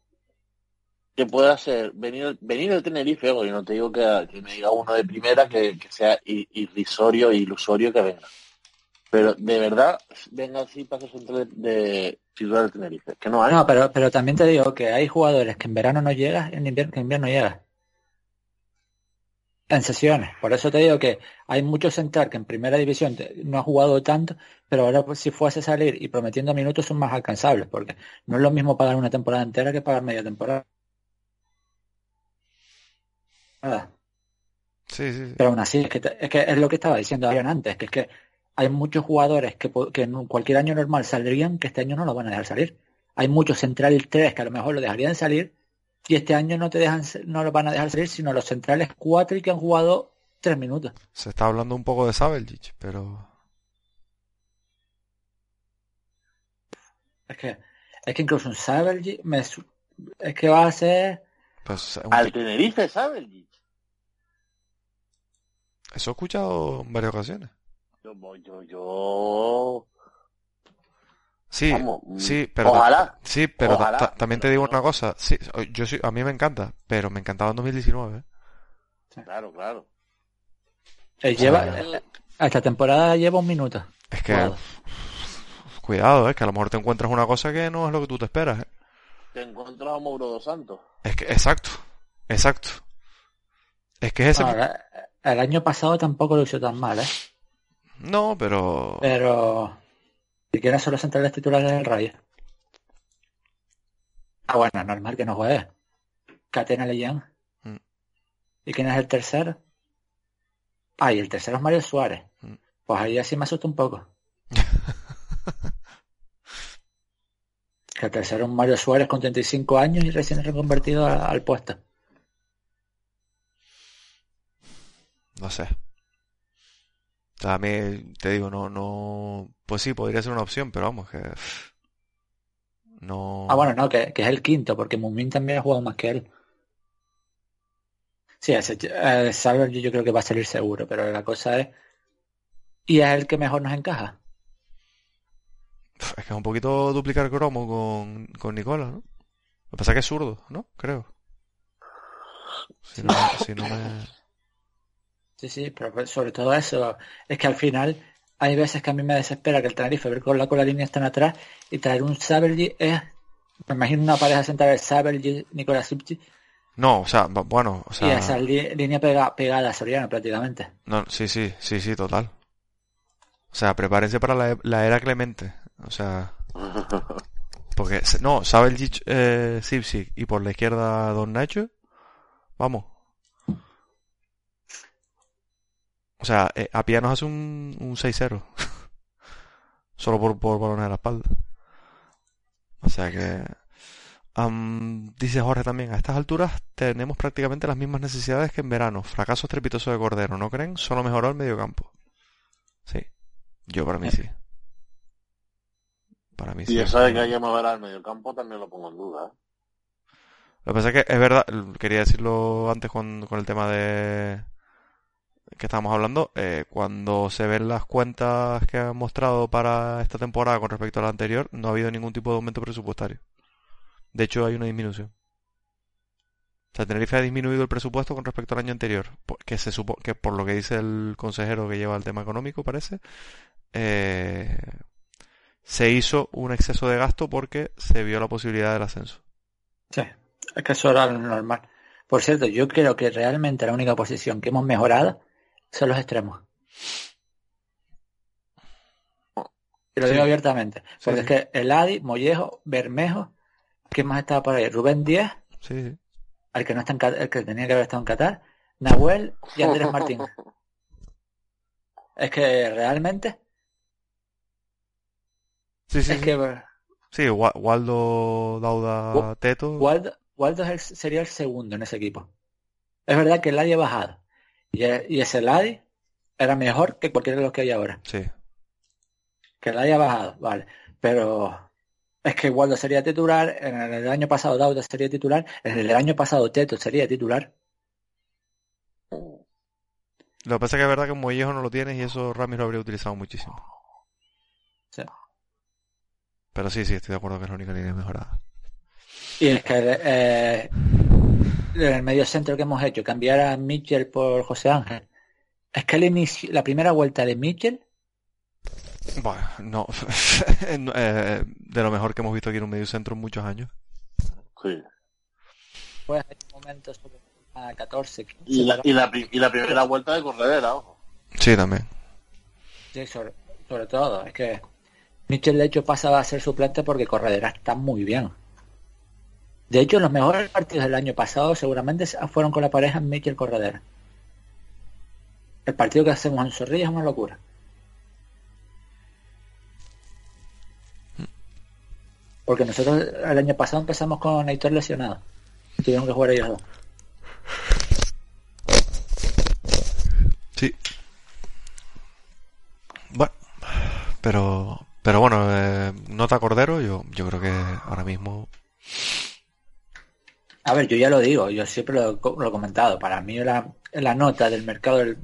que pueda ser venir venir el Tenerife, yo no te digo que, que me diga uno de primera que, que sea irrisorio e ilusorio que venga. Pero de verdad, venga así para ser central de, de titular del Tenerife, que no hay. No, pero, pero también te digo que hay jugadores que en verano no llegas, en invierno, que en invierno llegas. En sesiones. Por eso te digo que hay muchos central que en primera división no ha jugado tanto, pero ahora pues, si fuese salir y prometiendo minutos son más alcanzables, porque no es lo mismo pagar una temporada entera que pagar media temporada. Nada. Sí, sí, sí. Pero aún así, es que, te- es que es lo que estaba diciendo Adrián antes, que es que hay muchos jugadores que, que en cualquier año normal saldrían, que este año no lo van a dejar salir. Hay muchos centrales 3 que a lo mejor lo dejarían salir, y este año no te dejan, no lo van a dejar salir, sino los centrales 4 y que han jugado 3 minutos. Se está hablando un poco de Sabeljic, pero... Es que, es que incluso un Sabelji me es que va a ser, Pues, un Al Tenerife, ¿sabes? Eso he escuchado en varias ocasiones. Yo, yo, yo, Sí, vamos, mm, sí, pero... ojalá. Sí, pero ta- Ojalá, ta- también te digo no. una cosa. Sí, yo sí, a mí me encanta, pero me encantaba en 2019. ¿eh? Claro, claro. eh, lleva, eh, esta temporada lleva un minuto. Es que, cuidado, es que a lo mejor te encuentras una cosa que no es lo que tú te esperas. ¿eh? Te encuentras a Mauro dos Santos. Es que, exacto, exacto. Es que es ese... Ahora, el año pasado tampoco lo hizo tan mal, ¿eh? No, pero... Pero si quieres son los centrales titulares del Rayo. Ah, bueno, normal que no juegue. Catena Leyen. Mm. ¿Y quién es el tercero? Ah, y el tercero es Mario Suárez. Mm. Pues ahí así me asusta un poco. [laughs] que el tercero es Mario Suárez con 35 años y recién reconvertido al puesto. No sé. O sea, a mí, te digo, no, no... Pues sí, podría ser una opción, pero vamos, que... No... Ah, bueno, no, que, que es el quinto, porque Mumin también ha jugado más que él. Sí, ese, eh, Salver yo creo que va a salir seguro, pero la cosa es... Y es el que mejor nos encaja. Es que es un poquito duplicar cromo con, con Nicola, ¿no? Lo que pasa es que es zurdo, ¿no? Creo. Si no, [laughs] si no me... Sí, sí, pero pues, sobre todo eso, es que al final hay veces que a mí me desespera que el Tenerife ver con la, con la línea están atrás y traer un Sabergy es... Me imagino una pareja sentada de Sabergy, Nicolás Sipchi, No, o sea, bu- bueno, o y sea... esa li- línea pega- pegada a Soriano prácticamente. No, sí, sí, sí, sí, total. O sea, prepárense para la, la era Clemente. O sea, [laughs] porque no, sabe el eh, Sipsik y por la izquierda Don Nacho. Vamos. O sea, eh, a pie nos hace un, un 6-0. [laughs] Solo por, por balones a la espalda. O sea que... dice Jorge también, a estas alturas tenemos prácticamente las mismas necesidades que en verano. Fracaso estrepitoso de Cordero, ¿no creen? Solo mejoró el mediocampo. Sí, yo para mí sí. Para mí sí. Y eso de que hay que mover al mediocampo también lo pongo en duda. ¿eh? Lo que pasa es que es verdad, quería decirlo antes con, con el tema de, que estábamos hablando, eh, cuando se ven las cuentas que han mostrado para esta temporada con respecto a la anterior, no ha habido ningún tipo de aumento presupuestario. De hecho, hay una disminución. O sea, Tenerife ha disminuido el presupuesto con respecto al año anterior, que se supo que por lo que dice el consejero que lleva el tema económico, parece, eh, se hizo un exceso de gasto porque se vio la posibilidad del ascenso. Sí, es que eso era normal. Por cierto, yo creo que realmente la única posición que hemos mejorado son los extremos. Y lo digo abiertamente. Porque es que el Adi, Mollejo, Bermejo, ¿quién más estaba por ahí? Rubén Díaz, sí. al que no está en el que tenía que haber estado en Qatar, Nahuel y Andrés [laughs] Martín. es que realmente. Sí, sí. Es que. Sí, Waldo Dauda Teto. Waldo, Waldo sería el segundo en ese equipo. Es verdad que el Adi ha bajado. E, y, ese Ladi era mejor que cualquiera de los que hay ahora. Sí. Que el Ladi ha bajado, vale. Pero es que Waldo sería titular, en el año pasado Dauda sería titular, en el año pasado Teto sería titular. Lo que pasa es que es verdad que un Mollejo no lo tienes y eso Ramis lo habría utilizado muchísimo. Sí. Pero sí, sí, estoy de acuerdo que es la única línea mejorada. Y es que eh, en el medio centro que hemos hecho, cambiar a Mitchell por José Ángel. Es que el inicio, la primera vuelta de Mitchell. Bueno, no. [laughs] Eh, de lo mejor que hemos visto aquí en un medio centro en muchos años. Sí. Fue en un momento sobre a 14, y, la, y, la, y la primera vuelta de Corredera, ojo. Sí, también. Sí, sobre, sobre todo. Es que Mitchell, de hecho, pasaba a ser suplente porque Corredera está muy bien. De hecho, los mejores partidos del año pasado seguramente fueron con la pareja Mikel Corredera. El partido que hacemos en Zorrilla es una locura. Porque nosotros el año pasado empezamos con Aitor lesionado. Tuvieron que jugar ellos dos. Sí. Bueno, pero pero bueno, eh, nota Cordero, yo yo creo que ahora mismo a ver, yo ya lo digo, yo siempre lo, he comentado. Para mí la, la nota del mercado del,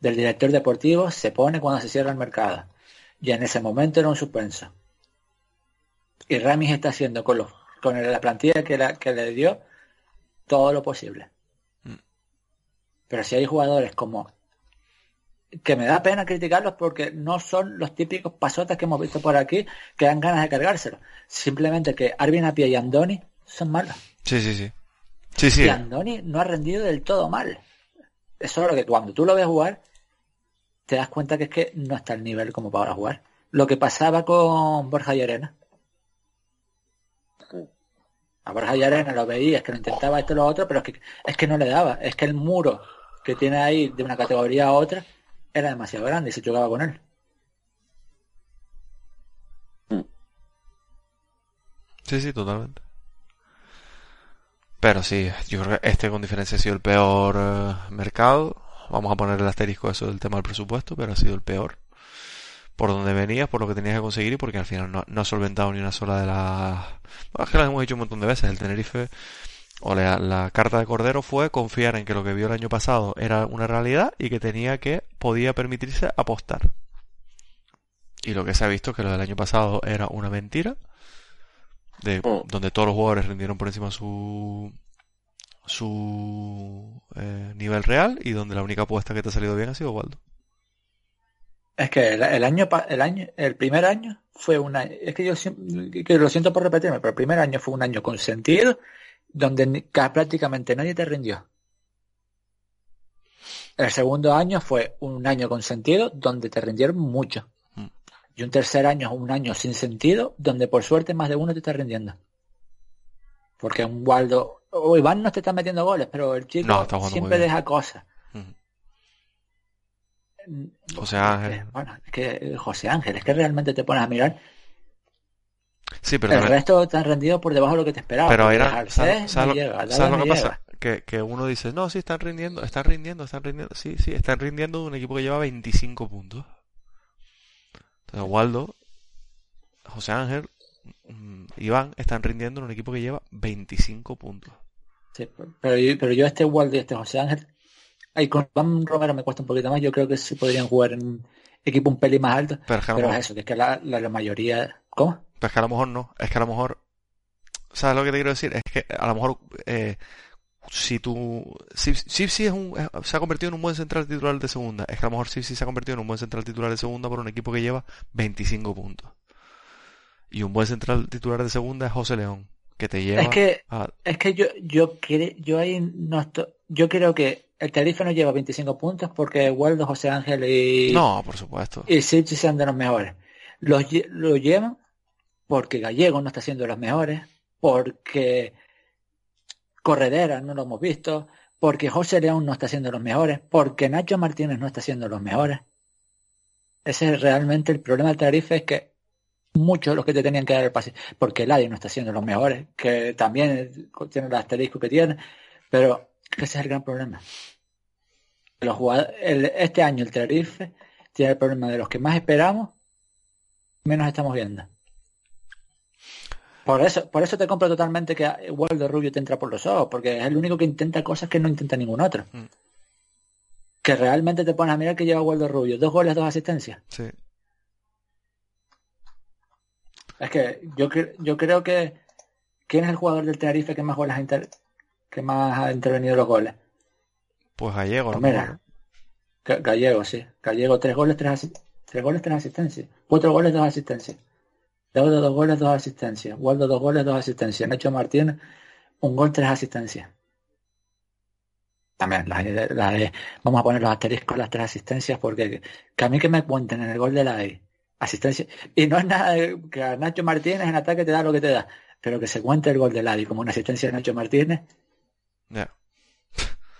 del director deportivo se pone cuando se cierra el mercado. Y en ese momento era un suspenso. Y Ramis está haciendo con, los, con la plantilla que, la, que le dio todo lo posible. Mm. Pero si hay jugadores como que me da pena criticarlos porque no son los típicos pasotas que hemos visto por aquí que dan ganas de cargárselos. Simplemente que Arvin Apia y Andoni son malos. Sí, sí, sí. Sí, sí. Y Andoni no ha rendido del todo mal. Eso es lo que cuando tú lo ves jugar, te das cuenta que es que no está al nivel como para jugar. Lo que pasaba con Borja y Arena. A Borja y Arena lo veías que lo intentaba esto y lo otro, pero es que, es que no le daba. Es que el muro que tiene ahí de una categoría a otra era demasiado grande y se chocaba con él. Sí, sí, totalmente. Pero sí, yo creo que este con diferencia ha sido el peor eh, mercado. Vamos a poner el asterisco eso del tema del presupuesto, pero ha sido el peor. Por donde venías, por lo que tenías que conseguir y porque al final no, ha solventado ni una sola de las... Bueno, es que lo hemos dicho un montón de veces. El Tenerife o la, la, carta de Cordero fue confiar en que lo que vio el año pasado era una realidad y que tenía que, podía permitirse apostar. Y lo que se ha visto es que lo del año pasado era una mentira de, mm. donde todos los jugadores rindieron por encima su su eh, nivel real y donde la única apuesta que te ha salido bien ha sido Waldo. Es que el, año el año el primer año fue un año, es que yo que lo siento por repetirme, pero el primer año fue un año consentido donde prácticamente nadie te rindió. El segundo año fue un año con sentido donde te rindieron mucho. Y un tercer año es un año sin sentido donde por suerte más de uno te está rindiendo. Porque un Waldo o Iván no te está metiendo goles, pero el chico No, siempre deja cosas. Mm, José Ángel. eh, Bueno, es que eh, José Ángel, es que realmente te pones a mirar. Sí, pero el también- resto te han rendido por debajo de lo que te esperaba. Pero era, Garcés ¿sabes, no sabes lo, llega, Dávila sabes lo no que pasa? Que, que uno dice, no, sí, están rindiendo, están rindiendo, están rindiendo. Sí, sí, están rindiendo de un equipo que lleva 25 puntos. Entonces, Waldo, José Ángel, mm, Iván están rindiendo en un equipo que lleva 25 puntos. Sí, pero, yo, pero yo este Waldo y este José Ángel, ahí con Iván Romero me cuesta un poquito más. Yo creo que sí podrían jugar en un equipo un pelín más alto. Pero es que eso, que es que la, la, la mayoría... ¿Cómo? pero es que a lo mejor no. Es que a lo mejor, ¿sabes lo que te quiero decir? Es que a lo mejor, eh, si tú, sí es un, se ha convertido en un buen central titular de segunda. Es que a lo mejor sí se ha convertido en un buen central titular de segunda por un equipo que lleva 25 puntos. Y un buen central titular de segunda es José León, que te lleva Es que a, Es que yo, yo, cre- yo ahí no estoy, yo creo que el Tarifa no lleva 25 puntos porque Waldo, José Ángel y, No, por supuesto. y Sitchi sean de los mejores. Los, lo llevan porque Gallego no está siendo de los mejores, porque Corredera no lo hemos visto, porque José León no está siendo los mejores, porque Nacho Martínez no está siendo los mejores. Ese es realmente el problema del Tarifa, es que muchos de los que te tenían que dar el pase, porque Eladio no está siendo los mejores, que también tiene el asterisco que tiene, pero ese es el gran problema. Los jugadores, el- este año el Tenerife tiene el problema de los que más esperamos, menos estamos viendo. Por eso, por eso te compro totalmente que Waldo Rubio te entra por los ojos, porque es el único que intenta cosas que no intenta ningún otro. Mm. Que realmente te pones a mirar que lleva Waldo Rubio, dos goles, dos asistencias. Sí. Es que yo, yo creo que ¿quién es el jugador del Tenerife que más goles ha inter- que más ha intervenido en los goles? Pues Gallego, Pues mira, Gallego, sí. Gallego, tres goles, tres, tres goles, tres asistencias. Cuatro goles, dos asistencias. Daudo, dos goles, dos asistencias. Waldo, dos goles, dos asistencias. Nacho Martínez, un gol, tres asistencias. También, las, las- vamos a poner los asteriscos, las tres asistencias, porque que a mí que me cuenten en el gol de la E, asistencia. Y no es nada de- que a Nacho Martínez en ataque te da lo que te da, pero que se cuente el gol de la E como una asistencia de Nacho Martínez, Ya. [laughs]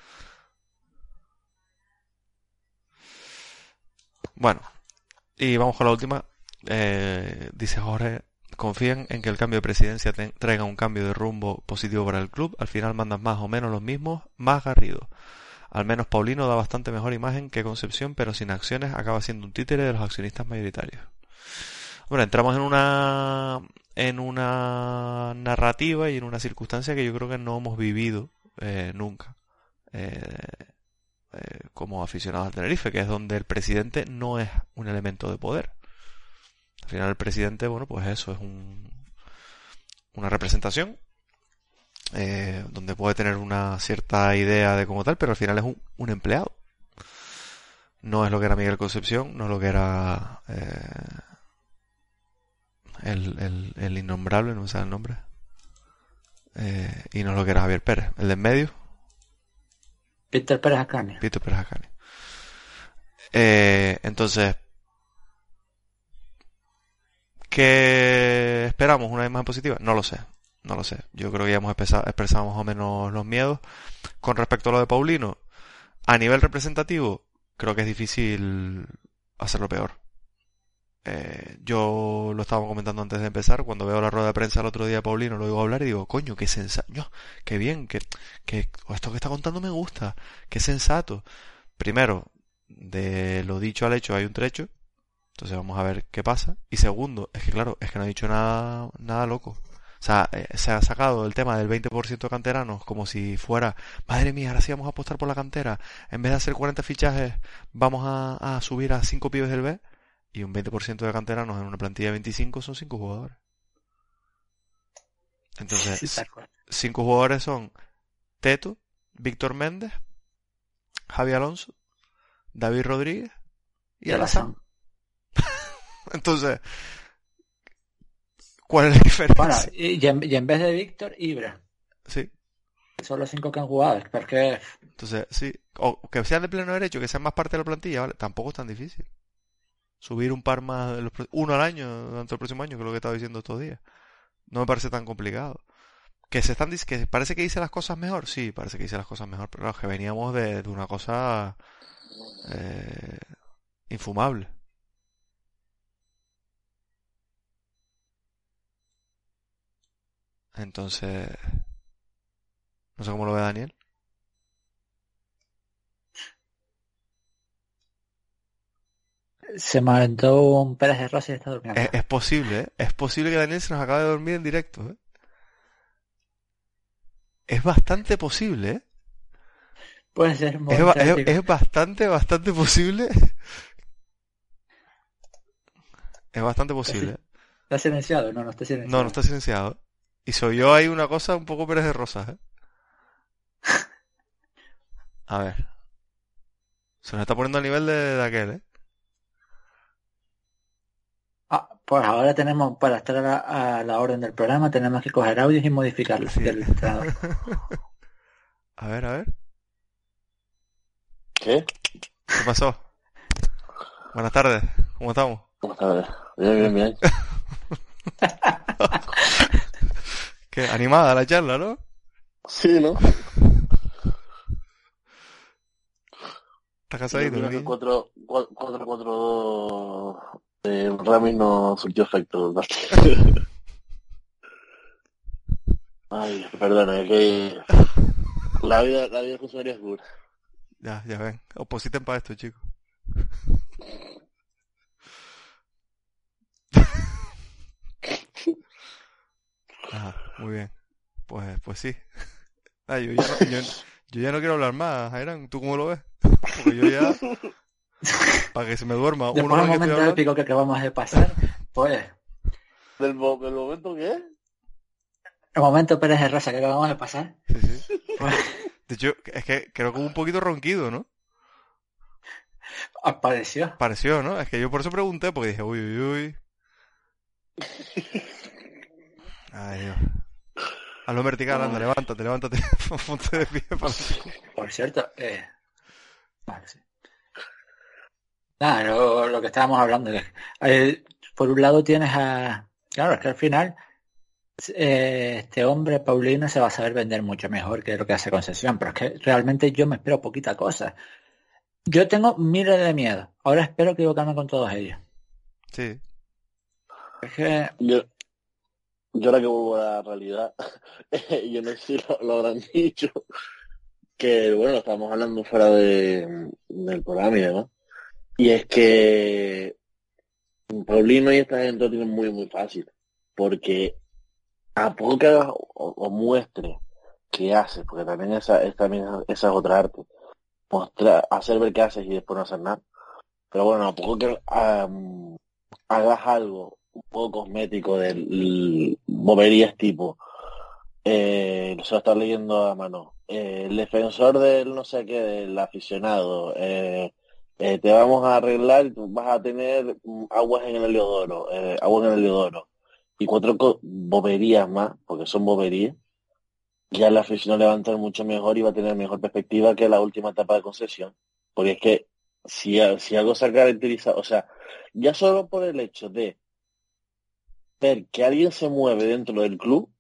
Bueno, y vamos con la última. Eh, dice Jorge, confían en que el cambio de presidencia traiga un cambio de rumbo positivo para el club. Al final mandan más o menos los mismos, más Garrido. Al menos Paulino da bastante mejor imagen que Concepción, pero sin acciones acaba siendo un títere de los accionistas mayoritarios. Bueno, entramos en una en una narrativa y en una circunstancia que yo creo que no hemos vivido eh, nunca eh, eh, como aficionados al Tenerife, que es donde el presidente no es un elemento de poder. Al final el presidente, bueno, pues eso es un, una representación eh, donde puede tener una cierta idea de como tal, pero al final es un, un empleado. No es lo que era Miguel Concepción, no es lo que era eh, el, el, el innombrable, no me sale el nombre. Eh, y no es lo que era Javier Pérez. El de en medio, Víctor Pérez Ascani. Víctor Pérez Acani. Eh, entonces, ¿qué esperamos? ¿Una imagen positiva? No lo sé, no lo sé. Yo creo que ya hemos expresado, más o menos los miedos. Con respecto a lo de Paulino, a nivel representativo, creo que es difícil hacerlo peor. Eh, yo lo estaba comentando antes de empezar, cuando veo la rueda de prensa el otro día de Paulino, lo oigo hablar y digo, coño, qué sensato, qué bien, que, que esto que está contando me gusta, qué sensato. Primero, de lo dicho al hecho hay un trecho, entonces vamos a ver qué pasa. Y segundo, es que claro, es que no ha dicho nada, nada loco. O sea, eh, se ha sacado el tema del 20% de canteranos como si fuera, madre mía, ahora sí vamos a apostar por la cantera. En vez de hacer 40 fichajes, vamos a, a subir a 5 pibes del B. Y un 20% de canteranos en una plantilla de 25 son 5 jugadores. Entonces, Sí, tal cual. cinco jugadores son Teto, Víctor Méndez, Javi Alonso, David Rodríguez y Alazán. Entonces, ¿cuál es la diferencia? Bueno, y, en, y en vez de Víctor, Ibra. Sí. son los cinco que han jugado. Porque Entonces, sí, o que sean de pleno derecho, que sean más parte de la plantilla, ¿vale? Tampoco es tan difícil. Subir un par más, de los pro- uno al año durante el próximo año, que es lo que estaba diciendo estos días. No me parece tan complicado. Que se están que parece que hice las cosas mejor, sí, parece que hice las cosas mejor, pero claro, que veníamos de, de una cosa eh, infumable. Entonces, no sé cómo lo ve Daniel. se me aventó un Pérez de Rosa y está durmiendo. Es, es posible, ¿eh? Es posible que Daniel se nos acabe de dormir en directo, ¿eh? Es bastante posible, ¿eh? Puede ser muy Es, es- bastante, bastante posible. [laughs] Es bastante posible. ¿Está silenciado? No, no está silenciado. No, no está silenciado. Y soy yo ahí una cosa un poco Pérez de Rosas, ¿eh? [laughs] A ver. Se nos está poniendo al nivel de, de aquel, ¿eh? Ah, pues ahora tenemos, para estar a la, a la orden del programa, tenemos que coger audios y modificarlos Sí. del entrenador. [laughs] A ver, a ver. ¿Qué? ¿Qué pasó? Buenas tardes. ¿Cómo estamos? Buenas tardes. Bien, bien, bien. [laughs] Qué animada la charla, ¿no? Sí, ¿no? ¿Estás cansadito? Creo que niño? 4 4 4 2 de Ramis no surgió efecto. ¿verdad? [laughs] Ay, perdona, es que la vida, la vida de funcionario es dura. Ya, ya ven. Opositen para esto, chicos. Ajá, muy bien. Pues, pues sí. [laughs] Ah, yo, ya no, yo, yo ya no quiero hablar más, Jairan. ¿Tú cómo lo ves? Porque yo ya... [laughs] Para que se me duerma uno Después del que estoy momento hablando. épico que acabamos de pasar, pues, ¿Del, mo- del momento que es? el momento Pérez de Rosa que acabamos de pasar, Sí, sí. pues, De hecho, es que creo que hubo un poquito ronquido, ¿no? apareció. Pareció, ¿no? Es que yo por eso pregunté, porque dije, uy, uy, uy. [laughs] Ay, Dios. Hazlo vertical, anda, levántate, levántate. [laughs] Ponte de pie para Por cierto, eh, vale, sí. Nada, lo, lo que estábamos hablando. eh, por un lado tienes a... Claro, es que al final eh, este hombre, Paulino, se va a saber vender mucho mejor que lo que hace Concesión, pero es que realmente yo me espero poquita cosa. Yo tengo miles de miedos. Ahora espero equivocarme con todos ellos. Sí. Es que Yo, yo ahora que vuelvo a la realidad, [laughs] yo no sé si lo, habrán dicho, que bueno, lo estábamos hablando fuera de, del programa y. Y es que Paulino y esta gente lo tienen muy, muy fácil. Porque a poco que hagas o, o muestre qué haces, porque también esa, es, también esa es otra arte, mostrar, hacer ver qué haces y después no hacer nada. Pero bueno, a poco que am, hagas algo un poco cosmético del boberías tipo eh, se lo está leyendo a mano eh, el defensor del no sé qué del aficionado eh, eh, te vamos a arreglar vas a tener aguas en el heliodoro eh, aguas en el heliodoro y cuatro boberías más porque son boberías. Ya el aficionado le mucho mejor y va a tener mejor perspectiva que la última etapa de concesión porque es que si, si algo se ha caracterizado o sea ya solo por el hecho de ver que alguien se mueve dentro del club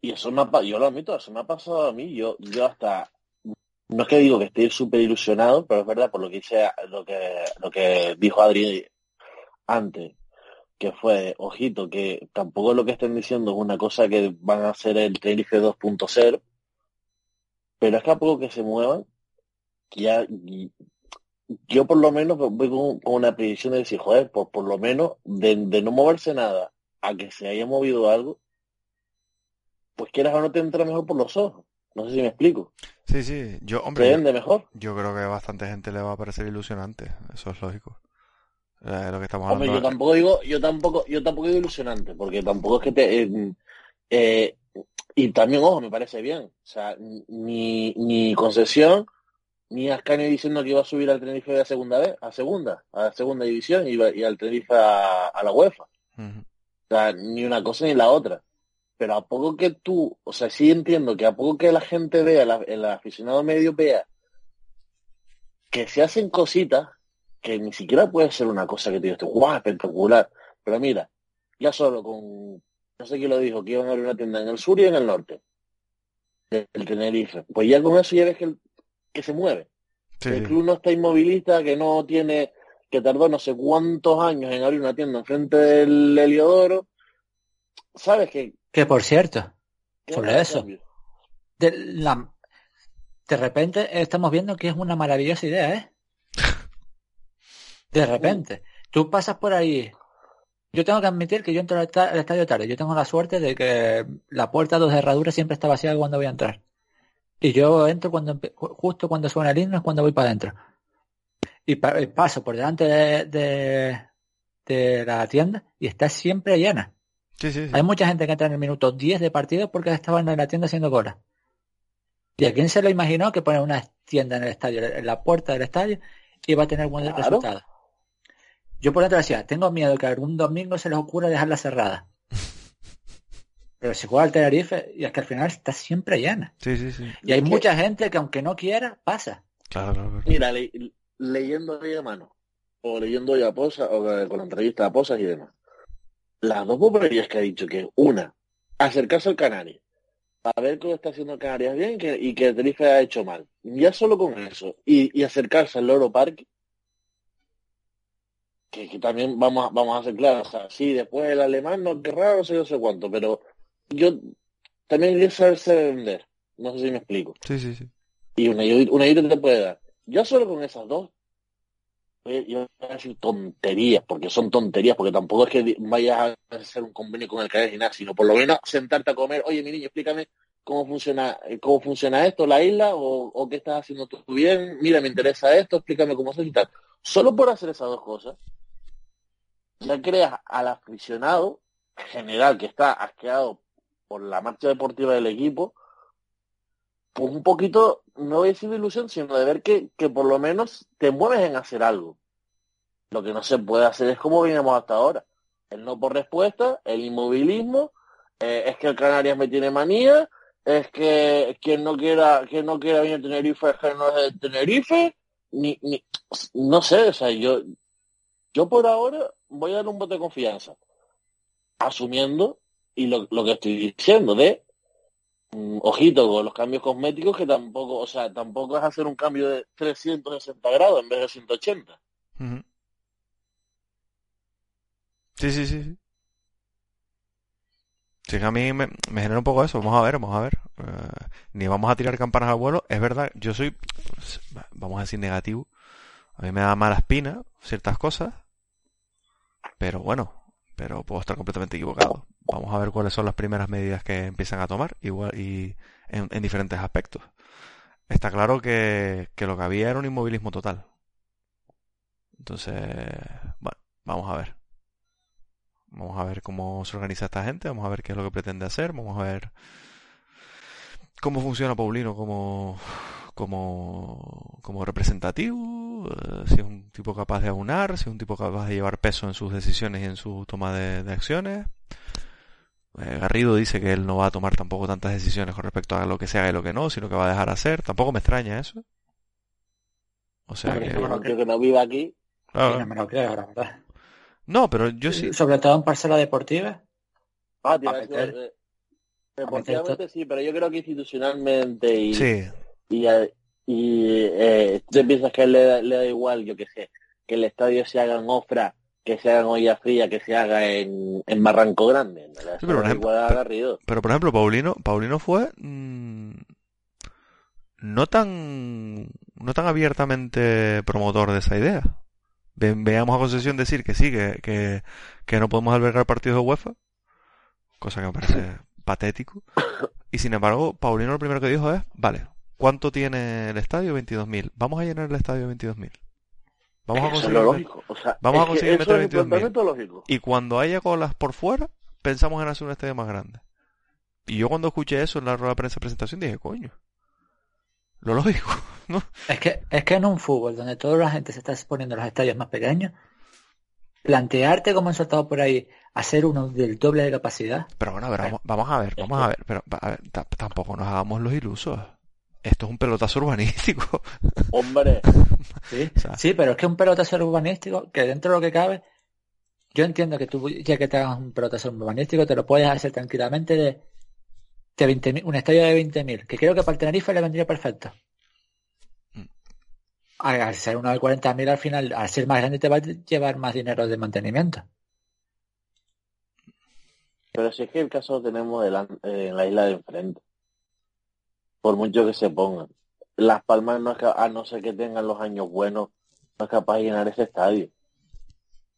y eso me ha, yo lo admito, eso me ha pasado a mí, yo, yo hasta no es que digo que esté súper ilusionado, pero es verdad por lo que dice lo que lo que dijo Adri antes, que fue, ojito, que tampoco lo que estén diciendo es una cosa que van a hacer el Tenerife 2.0, pero es que a poco que se muevan, ya yo por lo menos voy con, con una predicción de decir, joder, por, por lo menos de, de no moverse nada a que se haya movido algo, pues quieras o no te entra mejor por los ojos. No sé si me explico. Sí, sí. Yo, hombre, yo, mejor. yo creo que a bastante gente le va a parecer ilusionante. Eso es lógico. Eh, lo que estamos Hombre, yo hablando. tampoco digo, yo tampoco, yo tampoco digo ilusionante, porque tampoco es que te eh, eh, y también, ojo, me parece bien. O sea, ni, ni concesión, ni Ascanio diciendo que iba a subir al Tenerife de segunda vez, a segunda, a la segunda división y, y al Tenerife a, a la UEFA. O sea, ni una cosa ni la otra. pero a poco que tú, o sea, sí entiendo que a poco que la gente vea, la- el aficionado medio vea que se hacen cositas que ni siquiera puede ser una cosa que te digas, guau, espectacular. Pero mira, ya solo con, no sé quién lo dijo, que iban a abrir una tienda en el sur y en el norte del Tenerife. Pues ya con eso ya ves que, el- que se mueve. Sí, el club no está inmovilista, que no tiene, que tardó no sé cuántos años en abrir una tienda enfrente del Heliodoro. ¿Sabes que Que por cierto, Sobre eso. de, la, de repente estamos viendo que es una maravillosa idea, ¿eh? De repente. Tú pasas por ahí. Yo tengo que admitir que yo entro al esta- al estadio tarde. Yo tengo la suerte de que la puerta de herraduras siempre está vacía cuando voy a entrar. Y yo entro cuando justo cuando suena el himno es cuando voy para adentro. Y, pa- y paso por delante de, de, de la tienda y está siempre llena. Sí, sí, sí. Hay mucha gente que entra en el minuto 10 de partido porque estaban en la tienda haciendo cola. ¿Y a quién se lo imaginó que poner una tienda en el estadio, en la puerta del estadio, iba a tener buen Claro. resultado? Yo por dentro decía, tengo miedo que algún domingo se les ocurra dejarla cerrada. Pero si juega al Tenerife, y es que al final está siempre llena. Sí, sí, sí. Y hay mucha gente que aunque no quiera, pasa. Claro, claro, claro. Mira, le- leyendo hoy a mano, o leyendo hoy a Posas, o con la entrevista a Posas y demás, las dos popularidades que ha dicho, que una, acercarse al Canarias, para ver cómo está haciendo Canarias bien y que, y que Tenerife ha hecho mal. Ya solo con eso, y, y acercarse al Loro Parque, que, que también vamos a, vamos a ser claros, o sea, sí, después el alemán no querrá, no sé, no sé cuánto, pero yo también quiero saberse vender, no sé si me explico Sí, sí, sí. y una, ayuda- una ayuda te puede dar. Yo solo con esas dos, yo voy a decir tonterías, porque son tonterías, porque tampoco es que vayas a hacer un convenio con el cadena gimnasio, sino por lo menos sentarte a comer, oye mi niño, explícame cómo funciona, eh, cómo funciona esto, la isla, o, o qué estás haciendo tú bien, mira, me interesa esto, explícame cómo se y tal. Solo por hacer esas dos cosas, ya creas al aficionado general que está asqueado por la marcha deportiva del equipo, pues un poquito, no voy a decir de ilusión, sino de ver que, que por lo menos te mueves en hacer algo. Lo que no se puede hacer es como veníamos hasta ahora. El no por respuesta, el inmovilismo, eh, es que el Canarias me tiene manía, es que quien no quiera, quien no quiera venir a Tenerife es que no es de Tenerife, ni, ni, no sé, o sea, yo, yo por ahora voy a dar un voto de confianza, asumiendo, y lo, que estoy diciendo, de Mm, ojito con los cambios cosméticos que tampoco, o sea, tampoco es hacer un cambio de 360 grados en vez de 180. Ujú. Sí, sí, sí. sí. Sí, a mí me, genera un poco eso. Vamos a ver, vamos a ver. Eh, ni vamos a tirar campanas al vuelo. Es verdad, yo soy, vamos a decir, negativo. A mí me da mala espina ciertas cosas. Pero bueno, pero puedo estar completamente equivocado. Vamos a ver cuáles son las primeras medidas que empiezan a tomar igual y en, en diferentes aspectos. Está claro que, que lo que había era un inmovilismo total. Entonces, bueno, vamos a ver. Vamos a ver cómo se organiza esta gente, vamos a ver qué es lo que pretende hacer, vamos a ver cómo funciona Paulino como, como, como representativo, eh, si es un tipo capaz de aunar, si es un tipo capaz de llevar peso en sus decisiones y en su toma de, de acciones. Eh, Garrido dice que él no va a tomar tampoco tantas decisiones con respecto a lo que se haga y lo que no, sino que va a dejar hacer. Tampoco me extraña eso. O sea que... no que no viva aquí, Claro. Sí, no me lo creo, la verdad. No, pero yo sí. Sobre todo en parcela deportiva. ah, eh, deportivamente sí, pero yo creo que institucionalmente y, Sí, y, y eh, tú piensas que le, da- le da igual, yo qué sé, que el estadio se haga en Ofra, que se haga en Olla Fría, que se haga en, en Barranco Grande. ¿no? Sí, pero por ejemplo, pero por ejemplo, Paulino, Paulino fue mm, no tan no tan abiertamente promotor de esa idea. Ve- veamos a Concesión decir que sí, que, que, que no podemos albergar partidos de UEFA, cosa que me parece [laughs] patético. Y sin embargo, Paulino lo primero que dijo es, vale, ¿cuánto tiene el estadio? 22.000. Vamos a llenar el estadio de 22.000. Vamos a conseguir lógico. O sea, vamos a conseguir meter es el 22.000. planteamiento lógico. Y cuando haya colas por fuera, pensamos en hacer un estadio más grande. Y yo cuando escuché eso en la rueda de prensa de presentación dije, coño, lo lógico, [laughs] ¿no? Es que, es que en un fútbol donde toda la gente se está exponiendo a los estadios más pequeños, plantearte como han soltado por ahí hacer uno del doble de capacidad. Pero bueno, a ver, vamos, vamos a ver, vamos a ver, pero a ver, tampoco nos hagamos los ilusos. Esto es un pelotazo urbanístico. [laughs] Hombre. Sí, [laughs] sí, pero es que un pelotazo urbanístico, que dentro de lo que cabe, yo entiendo que tú, ya que te hagas un pelotazo urbanístico, te lo puedes hacer tranquilamente de, de 20 un estadio de 20.000, que creo que para el Tenerife le vendría perfecto. Mm. Al ser uno de 40.000 al final, al ser más grande te va a llevar más dinero de mantenimiento. Pero si es que el caso lo tenemos en la isla de enfrente por mucho que se pongan. Las Palmas, no es a no ser que tengan los años buenos, no es capaz de llenar ese estadio.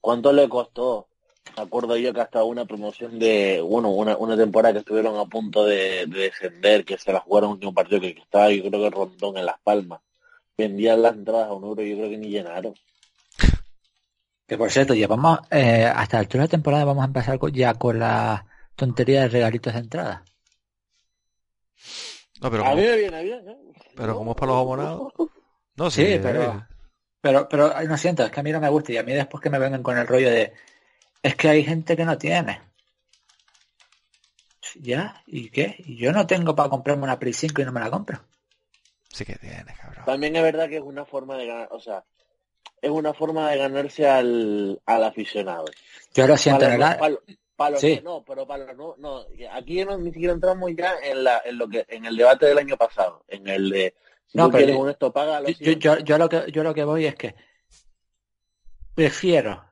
¿Cuánto le costó? Me acuerdo yo que hasta una promoción de, bueno, una, una temporada que estuvieron a punto de, descender, que se la jugaron un partido que estaba, yo creo que Rondón en Las Palmas. Vendían las entradas a un euro, yo creo que ni llenaron. Que por cierto, ya vamos, eh, hasta la altura de la temporada vamos a empezar ya con la tontería de regalitos de entrada. No, pero a mí me viene bien, ¿eh? Pero como es para los abonados. No, sí, pero, pero, pero no siento, es que a mí no me gusta y a mí después que me vengan con el rollo de es que hay gente que no tiene. ¿Ya? ¿Y qué? Y yo no tengo para comprarme una Play 5 y no me la compro. Sí que tienes, cabrón. También es verdad que es una forma de ganar, o sea, es una forma de ganarse al, al aficionado. Yo lo siento, ¿verdad? no, pero para no, no, aquí no, ni siquiera entramos ya en la, en lo que, en el debate del año pasado, en el de no, pero esto, paga yo, yo, yo, lo que yo lo que voy es que prefiero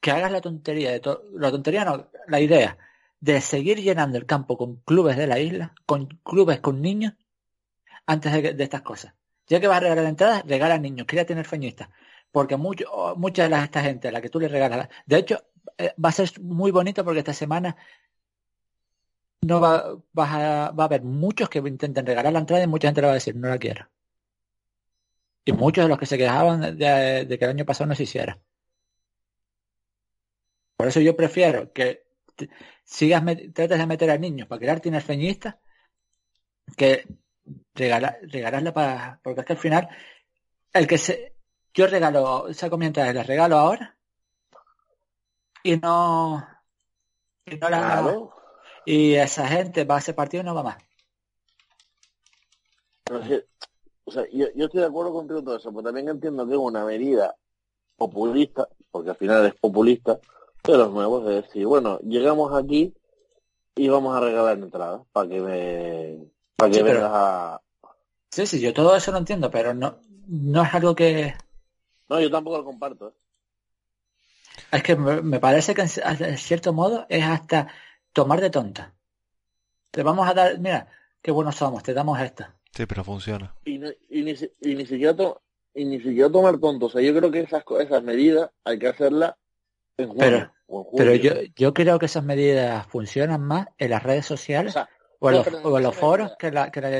que hagas la tontería de todo, la tontería no, la idea de seguir llenando el campo con clubes de la isla, con clubes con niños, antes de, de estas cosas. Ya que vas a regalar entradas, regala niños, quería tener feñistas. Porque mucho, muchas de las, esta gente a la que tú le regalas, de hecho, va a ser muy bonito porque esta semana no va, va, a, va a haber muchos que intenten regalar la entrada y mucha gente le va a decir no la quiero. Y muchos de los que se quejaban de, que el año pasado no se hiciera. Por eso yo prefiero que sigas trates de meter a niños para crear tienes feñistas que regalar, regalarle para porque es que al final el que se yo regalo saco mientras les regalo ahora y no y no la y esa gente va a ese partido y no va más o sea, yo, estoy de acuerdo contigo todo eso, pero también entiendo que es una medida populista, porque al final es populista, de los nuevos, de decir, bueno, llegamos aquí y vamos a regalar entradas para que me para que vengas a Sí, sí, yo todo eso lo entiendo, pero no no es algo que No, yo tampoco lo comparto. ¿eh? Es que me parece que en cierto modo es hasta tomar de tonta. Te vamos a dar, mira, qué buenos somos, te damos esta. Sí, pero funciona. Y, ni, siquiera y ni siquiera tomar tonto. O sea, yo creo que esas, esas medidas hay que hacerlas en Pero, pero yo, yo creo que esas medidas funcionan más en las redes sociales o, en los, foros que la, que, la,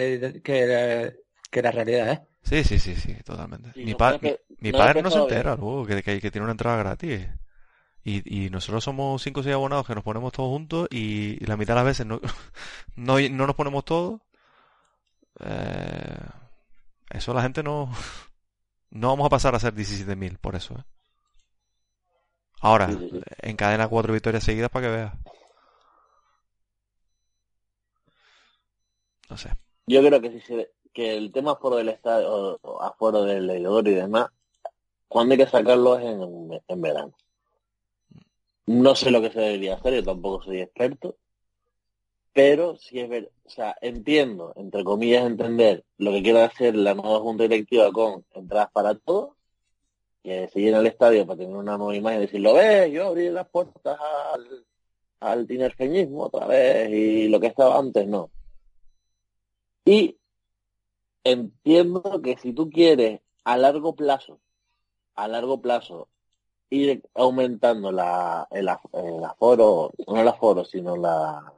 que, la, realidad es. Sí, sí, sí, sí, totalmente. mi, mi, padre no se entera luego que, que, tiene una entrada gratis. Y, y nosotros somos cinco o seis abonados que nos ponemos todos juntos y, la mitad de las veces no, [laughs] no, no nos ponemos todos. Eh, eso la gente no... [laughs] No vamos a pasar a ser 17.000 por eso. ¿eh? Ahora, encadena cuatro victorias seguidas para que veas. No sé. Yo creo que si se, que el tema aforo del estadio, aforo del leidor y demás, cuando hay que sacarlo es en, en verano. No sé lo que se debería hacer, yo tampoco soy experto, pero si es ver, o sea, entiendo, entre comillas, entender lo que quiere hacer la nueva junta directiva con entradas para todos, que se llena el estadio para tener una nueva imagen y decir, lo ves, yo abrí las puertas al, al tinerfeñismo otra vez y lo que estaba antes no. Y entiendo que si tú quieres a largo plazo, a largo plazo, ir aumentando la, el, aforo, no el aforo, sino la,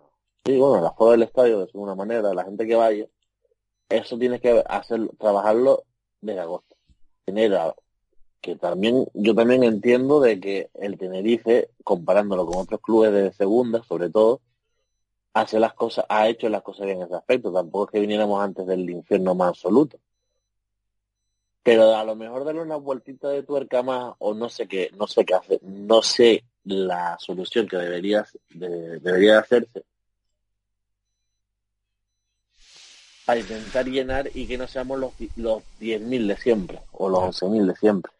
sí, bueno, el aforo del estadio de alguna manera, la gente que vaya, eso tienes que hacer, trabajarlo desde agosto. Tener, que también, yo también entiendo de que el Tenerife, comparándolo con otros clubes de segunda, sobre todo, hace las cosas, ha hecho las cosas bien en ese aspecto. Tampoco es que viniéramos antes del infierno más absoluto. Pero a lo mejor darle una vueltita de tuerca más o no sé qué, no sé qué hacer, no sé la solución que debería, de- debería hacerse para intentar llenar y que no seamos los, los 10.000 de siempre o los 11.000 de siempre.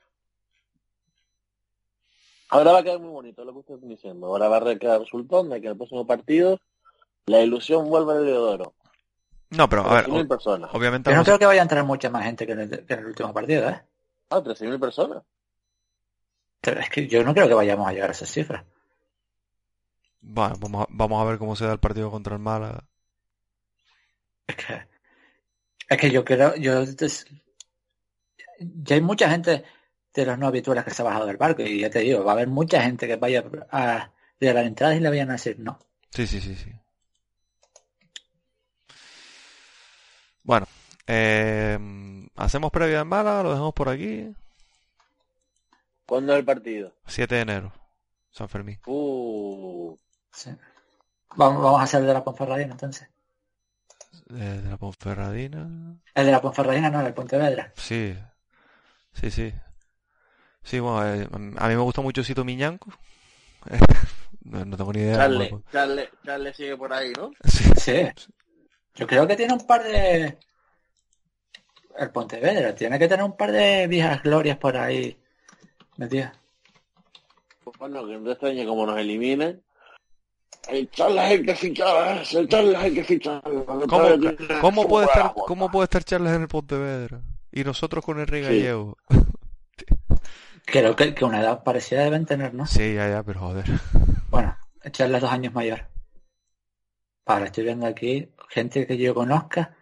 Ahora va a quedar muy bonito lo que ustedes están diciendo. Ahora va a quedar resultón de que en el próximo partido la ilusión vuelve al Leodoro. No, pero a ver, 13.000 o- personas. obviamente Yo no vamos- creo que vaya a entrar mucha más gente que en el, que en el último partido, ¿eh? Ah, 13.000 personas. Pero es que yo no creo que vayamos a llegar a esas cifras. Bueno, vamos a, vamos a ver cómo se da el partido contra el Málaga. Es que, es que yo creo, yo ya hay mucha gente de los no habituales que se ha bajado del barco y ya te digo, va a haber mucha gente que vaya a de las entradas y le vayan a decir no. Sí, sí, sí, sí. Bueno, eh, hacemos previa en Málaga, lo dejamos por aquí. ¿Cuándo es el partido? 7 de enero, San Fermín. Uh, Sí. Vamos, vamos a hacer el de la Ponferradina entonces. Eh, de la Ponferradina. El de la Ponferradina no, el de Pontevedra. Sí, sí, sí. Sí, bueno, eh, a mí me gusta mucho Sito Miñanco. [laughs] No, no tengo ni idea. Charles, Charles, Charles sigue por ahí, ¿no? Sí, Sí. Yo creo que tiene un par de... El Pontevedra tiene que tener un par de viejas glorias por ahí metidas. Bueno, que no te extrañe como nos eliminen. El Charles hay que fichar, el Charles hay que fichar. ¿Cómo, cómo puede estar, ¿Cómo puede estar Charles en el Pontevedra? Y nosotros con el Sí. Gallego. Creo que, que una edad parecida deben tener, ¿no? Sí, ya, ya, pero joder. Bueno, echarle dos años mayor. Para, estoy viendo aquí gente que yo conozca.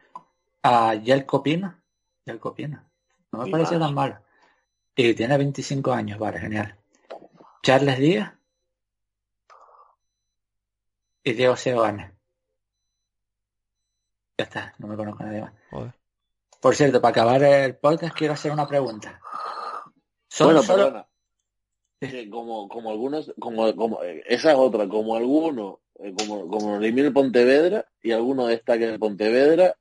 A Yelko Pino. Yelko Pino. No me parece tan malo. Y tiene 25 años, vale, genial. Charles Díaz. Y Diego Seoane. Ya está, no me conozco a nadie más. Joder. Por cierto, para acabar el podcast quiero hacer una pregunta. Son Bueno, solo- perdona. Como, como algunos, como, como, eh, esa es otra, como algunos, eh, como, como elimina el Pontevedra y alguno destaca en el Pontevedra,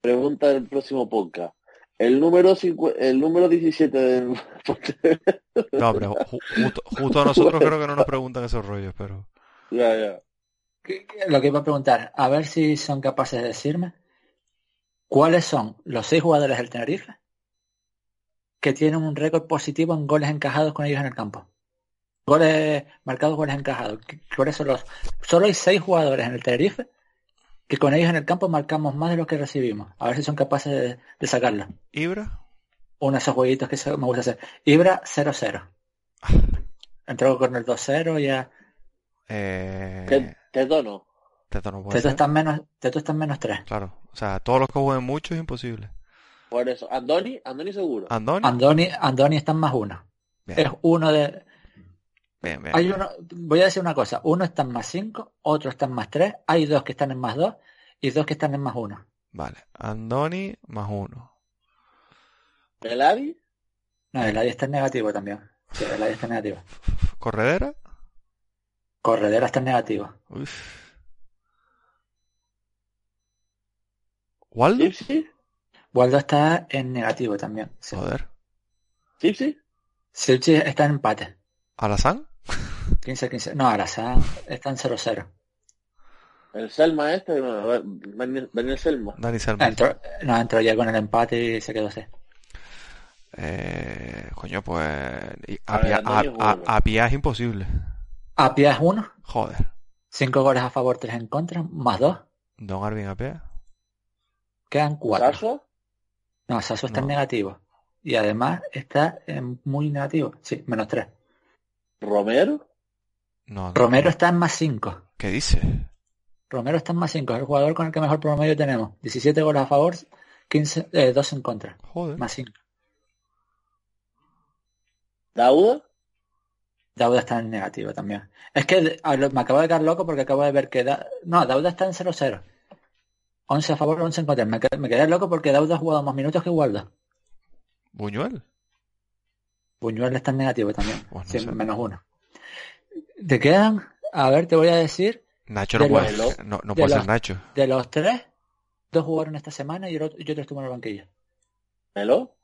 pregunta del próximo podcast. El número cincu- el número 17 del [laughs] Pontevedra. No, pero ju- justo, justo a nosotros creo que no nos preguntan esos rollos, pero... Ya, ya. Lo que iba a preguntar, a ver si son capaces de decirme cuáles son los seis jugadores del Tenerife que tienen un récord positivo en goles encajados con ellos en el campo. Goles marcados, goles encajados. ¿Qué- ¿Cuáles son los? Solo hay seis jugadores en el Tenerife que con ellos en el campo marcamos más de lo que recibimos. A ver si son capaces de, de sacarlo. ¿Ibra? Uno de esos jueguitos que se- me gusta hacer. Ibra 0-0. [laughs] Entró con el 2-0 ya. Eh... ¿Qué, qué tono? Teto no puede Teto está en menos, Teto está en menos 3. Claro. O sea, todos los que jueguen mucho es imposible. Por eso. Andoni, Andoni seguro. ¿Andoni? Andoni, Andoni está en más uno. Bien, Es uno de. Bien, bien. Hay uno, voy a decir una cosa, uno está en más 5, otro está en más 3, hay dos que están en más 2 y dos que están en más 1. Vale. Andoni más uno. ¿El Adi? No, el ADI está en negativo también. Sí, el ADI está en negativo. [laughs] ¿Corredera? Corredera está en negativo. Uf. ¿Waldo? ¿Sipsi? Waldo está en negativo también. Sí. Joder. ¿Sipsi? Silchi está en empate. ¿Alazán? 15-15. No, Arasán está en 0-0. ¿El Selma este? No, Daniel Daniel Selma. Dani Selma. Entró, no, entró ya con el empate y se quedó así. Eh, coño, pues... A a- bueno. a- Apia es imposible. Apia es 1, Joder. 5 goles a favor, 3 en contra, más 2. Don Arvin Apia. Quedan 4. ¿Saso? No, Sasso está en No. negativo. Y además está en muy negativo. Sí, menos 3. ¿Romero? No, no, Romero está en más 5. ¿Qué dice? Romero está en más 5. Es el jugador con el que mejor promedio tenemos. 17 goles a favor, 15, eh, 2 en contra. Joder. Más 5. ¿Dauda? Dauda está en negativo también. Es que me acabo de quedar loco porque acabo de ver que... Da- no, Dauda está en 0-0. 11 a favor, 11 en contra. Me, qued- me quedé loco porque Dauda ha jugado más minutos que Waldo. ¿Buñuel? Buñuel está en negativo también. Pues no sé. menos 1. Te quedan... A ver, te voy a decir... Nacho no De puede, los- no, no de puede ser los- Nacho. De los tres, dos jugaron esta semana y, el otro, y otro estuvo en el banquillo. ¿Melo?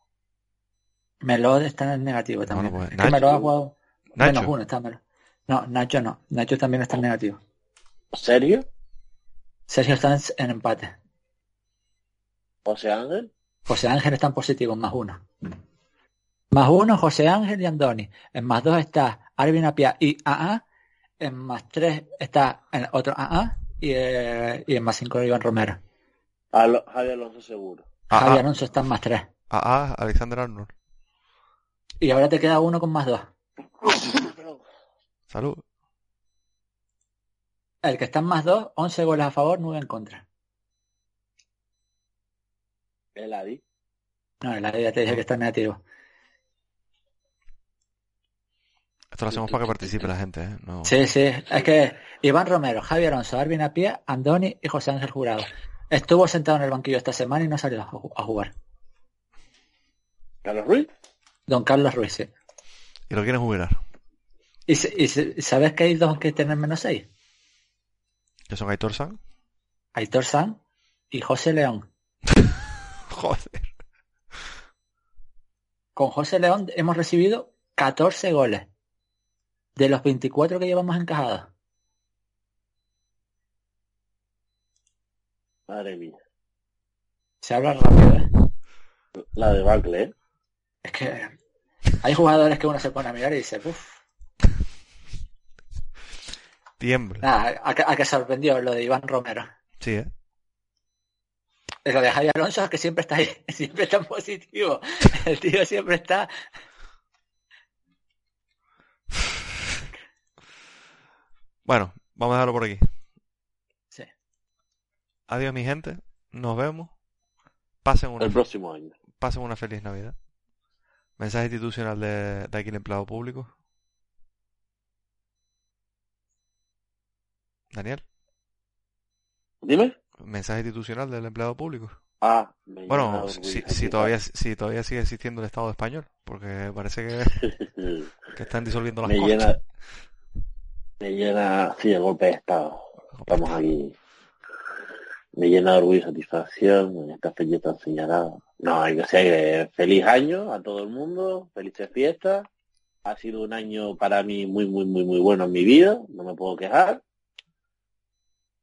Melod está en el negativo también. Bueno, pues, Es que Melod ha Nacho. jugado Nacho. menos uno, está Melod. No, Nacho no. Nacho también está en negativo. ¿Serio? Sergio está en, en empate. José Ángel. José Ángel está en positivo, más uno. Más uno, José Ángel y Andoni. En más dos está Arvin Apia y AA. En más tres está el otro AA. Y, eh, y en más cinco Iván Romero. Alo- Javi Alonso seguro. Ah, Javi ah. Alonso está en más tres. Ah, ah, Alexander Arnold. Y ahora te queda uno con más dos. Salud. El que está en más dos, 11 goles a favor, 9 en contra. El Adi. No, la ya te dije que está en negativo. Esto lo hacemos para que participe la gente, ¿eh? No. Sí, sí. Es que Iván Romero, Javi Alonso, Arvin Apia, Andoni y José Ángel Jurado. Estuvo sentado en el banquillo esta semana y no salió a ju- a jugar. Carlos Ruiz. Don Carlos Ruiz, sí. Y lo quieren jubilar. ¿Y, y sabes que hay dos que tienen menos 6? Que son Aitor San. Aitor San y José León. [laughs] Joder. Con José León hemos recibido 14 goles. De los 24 que llevamos encajados. Madre mía. Se habla rápido, ¿eh? La de Bacle, ¿eh? Es que hay jugadores que uno se pone a mirar y dice, uff, Tiembla. nada, a, que- a que sorprendió lo de Iván Romero. Sí, ¿eh? Lo de Javi Alonso es que siempre está ahí, [laughs] siempre está en positivo. El tío siempre está. Bueno, vamos a dejarlo por aquí. Sí. Adiós, mi gente. Nos vemos. Pasen una, El próximo año. pasen una feliz Navidad. Mensaje institucional de, de aquí el empleado público. Daniel, Dime. mensaje institucional del empleado público. Ah, me llena Bueno, si, si todavía, si todavía sigue existiendo el Estado español, porque parece que, [laughs] que están disolviendo las me cortes. llena. Me llena. Sí, el golpe de Estado. Estamos aquí. Me llena de orgullo y satisfacción en esta fecha tan señalada. No, hay que ser feliz año a todo el mundo, felices fiestas. Ha sido un año para mí muy, muy, muy, muy bueno en mi vida, no me puedo quejar.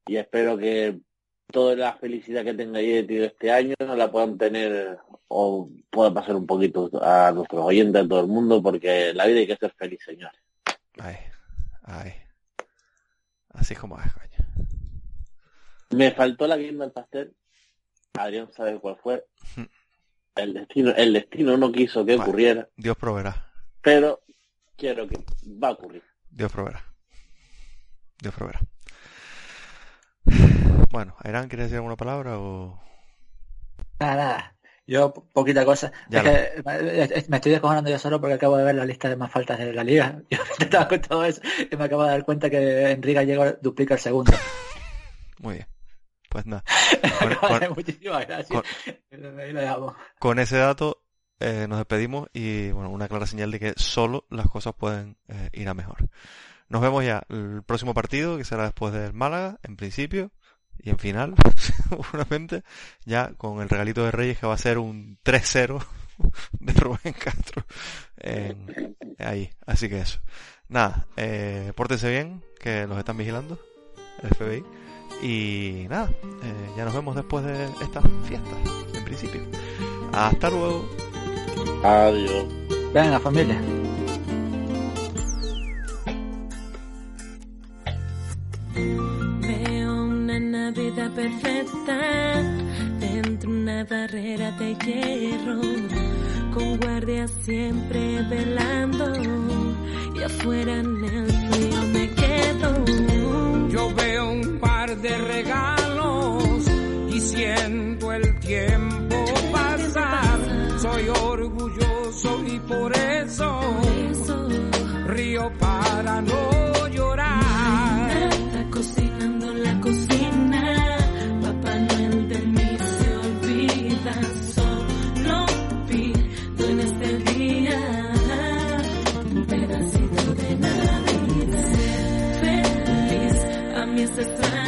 Y espero que toda la felicidad que tengáis tenido este año la puedan tener o pueda pasar un poquito a nuestros oyentes, a todo el mundo, porque la vida hay que ser feliz, señores. Ay, ay. Así es como es, coño. Me faltó la guinda del pastel. Adrián sabe cuál fue. El destino, el destino no quiso que Vale. ocurriera, Dios proveerá. pero quiero que va a ocurrir. Dios proveerá. Dios proveerá. Bueno, Airán, ¿quieres decir alguna palabra o...? Nada, nada. Yo, po- poquita cosa. Es que me estoy descojonando yo solo porque acabo de ver la lista de más faltas de la liga. [laughs] Yo estaba con todo eso y me acabo de dar cuenta que Enrique Gallego duplica el segundo. Muy bien. Pues nada. [laughs] Con, Muchísimas gracias. Ahí lo dejamos. con ese dato eh, nos despedimos y, bueno, una clara señal de que solo las cosas pueden eh, ir a mejor. Nos vemos ya el próximo partido, que será después del Málaga, en principio, y en final, [laughs] seguramente, ya con el regalito de Reyes que va a ser un 3-0 [laughs] de Rubén Castro en- ahí. Así que eso. Nada, eh, pórtense bien, que los están vigilando, el FBI. Y nada, eh, ya nos vemos después de estas fiestas, en principio. Hasta luego. Adiós. Venga, familia. Perfecta dentro una barrera de hierro, con guardias siempre velando y afuera en el frío me quedo. Yo veo un par de regalos y siento el tiempo pasar. Soy orgulloso y por eso río para no the.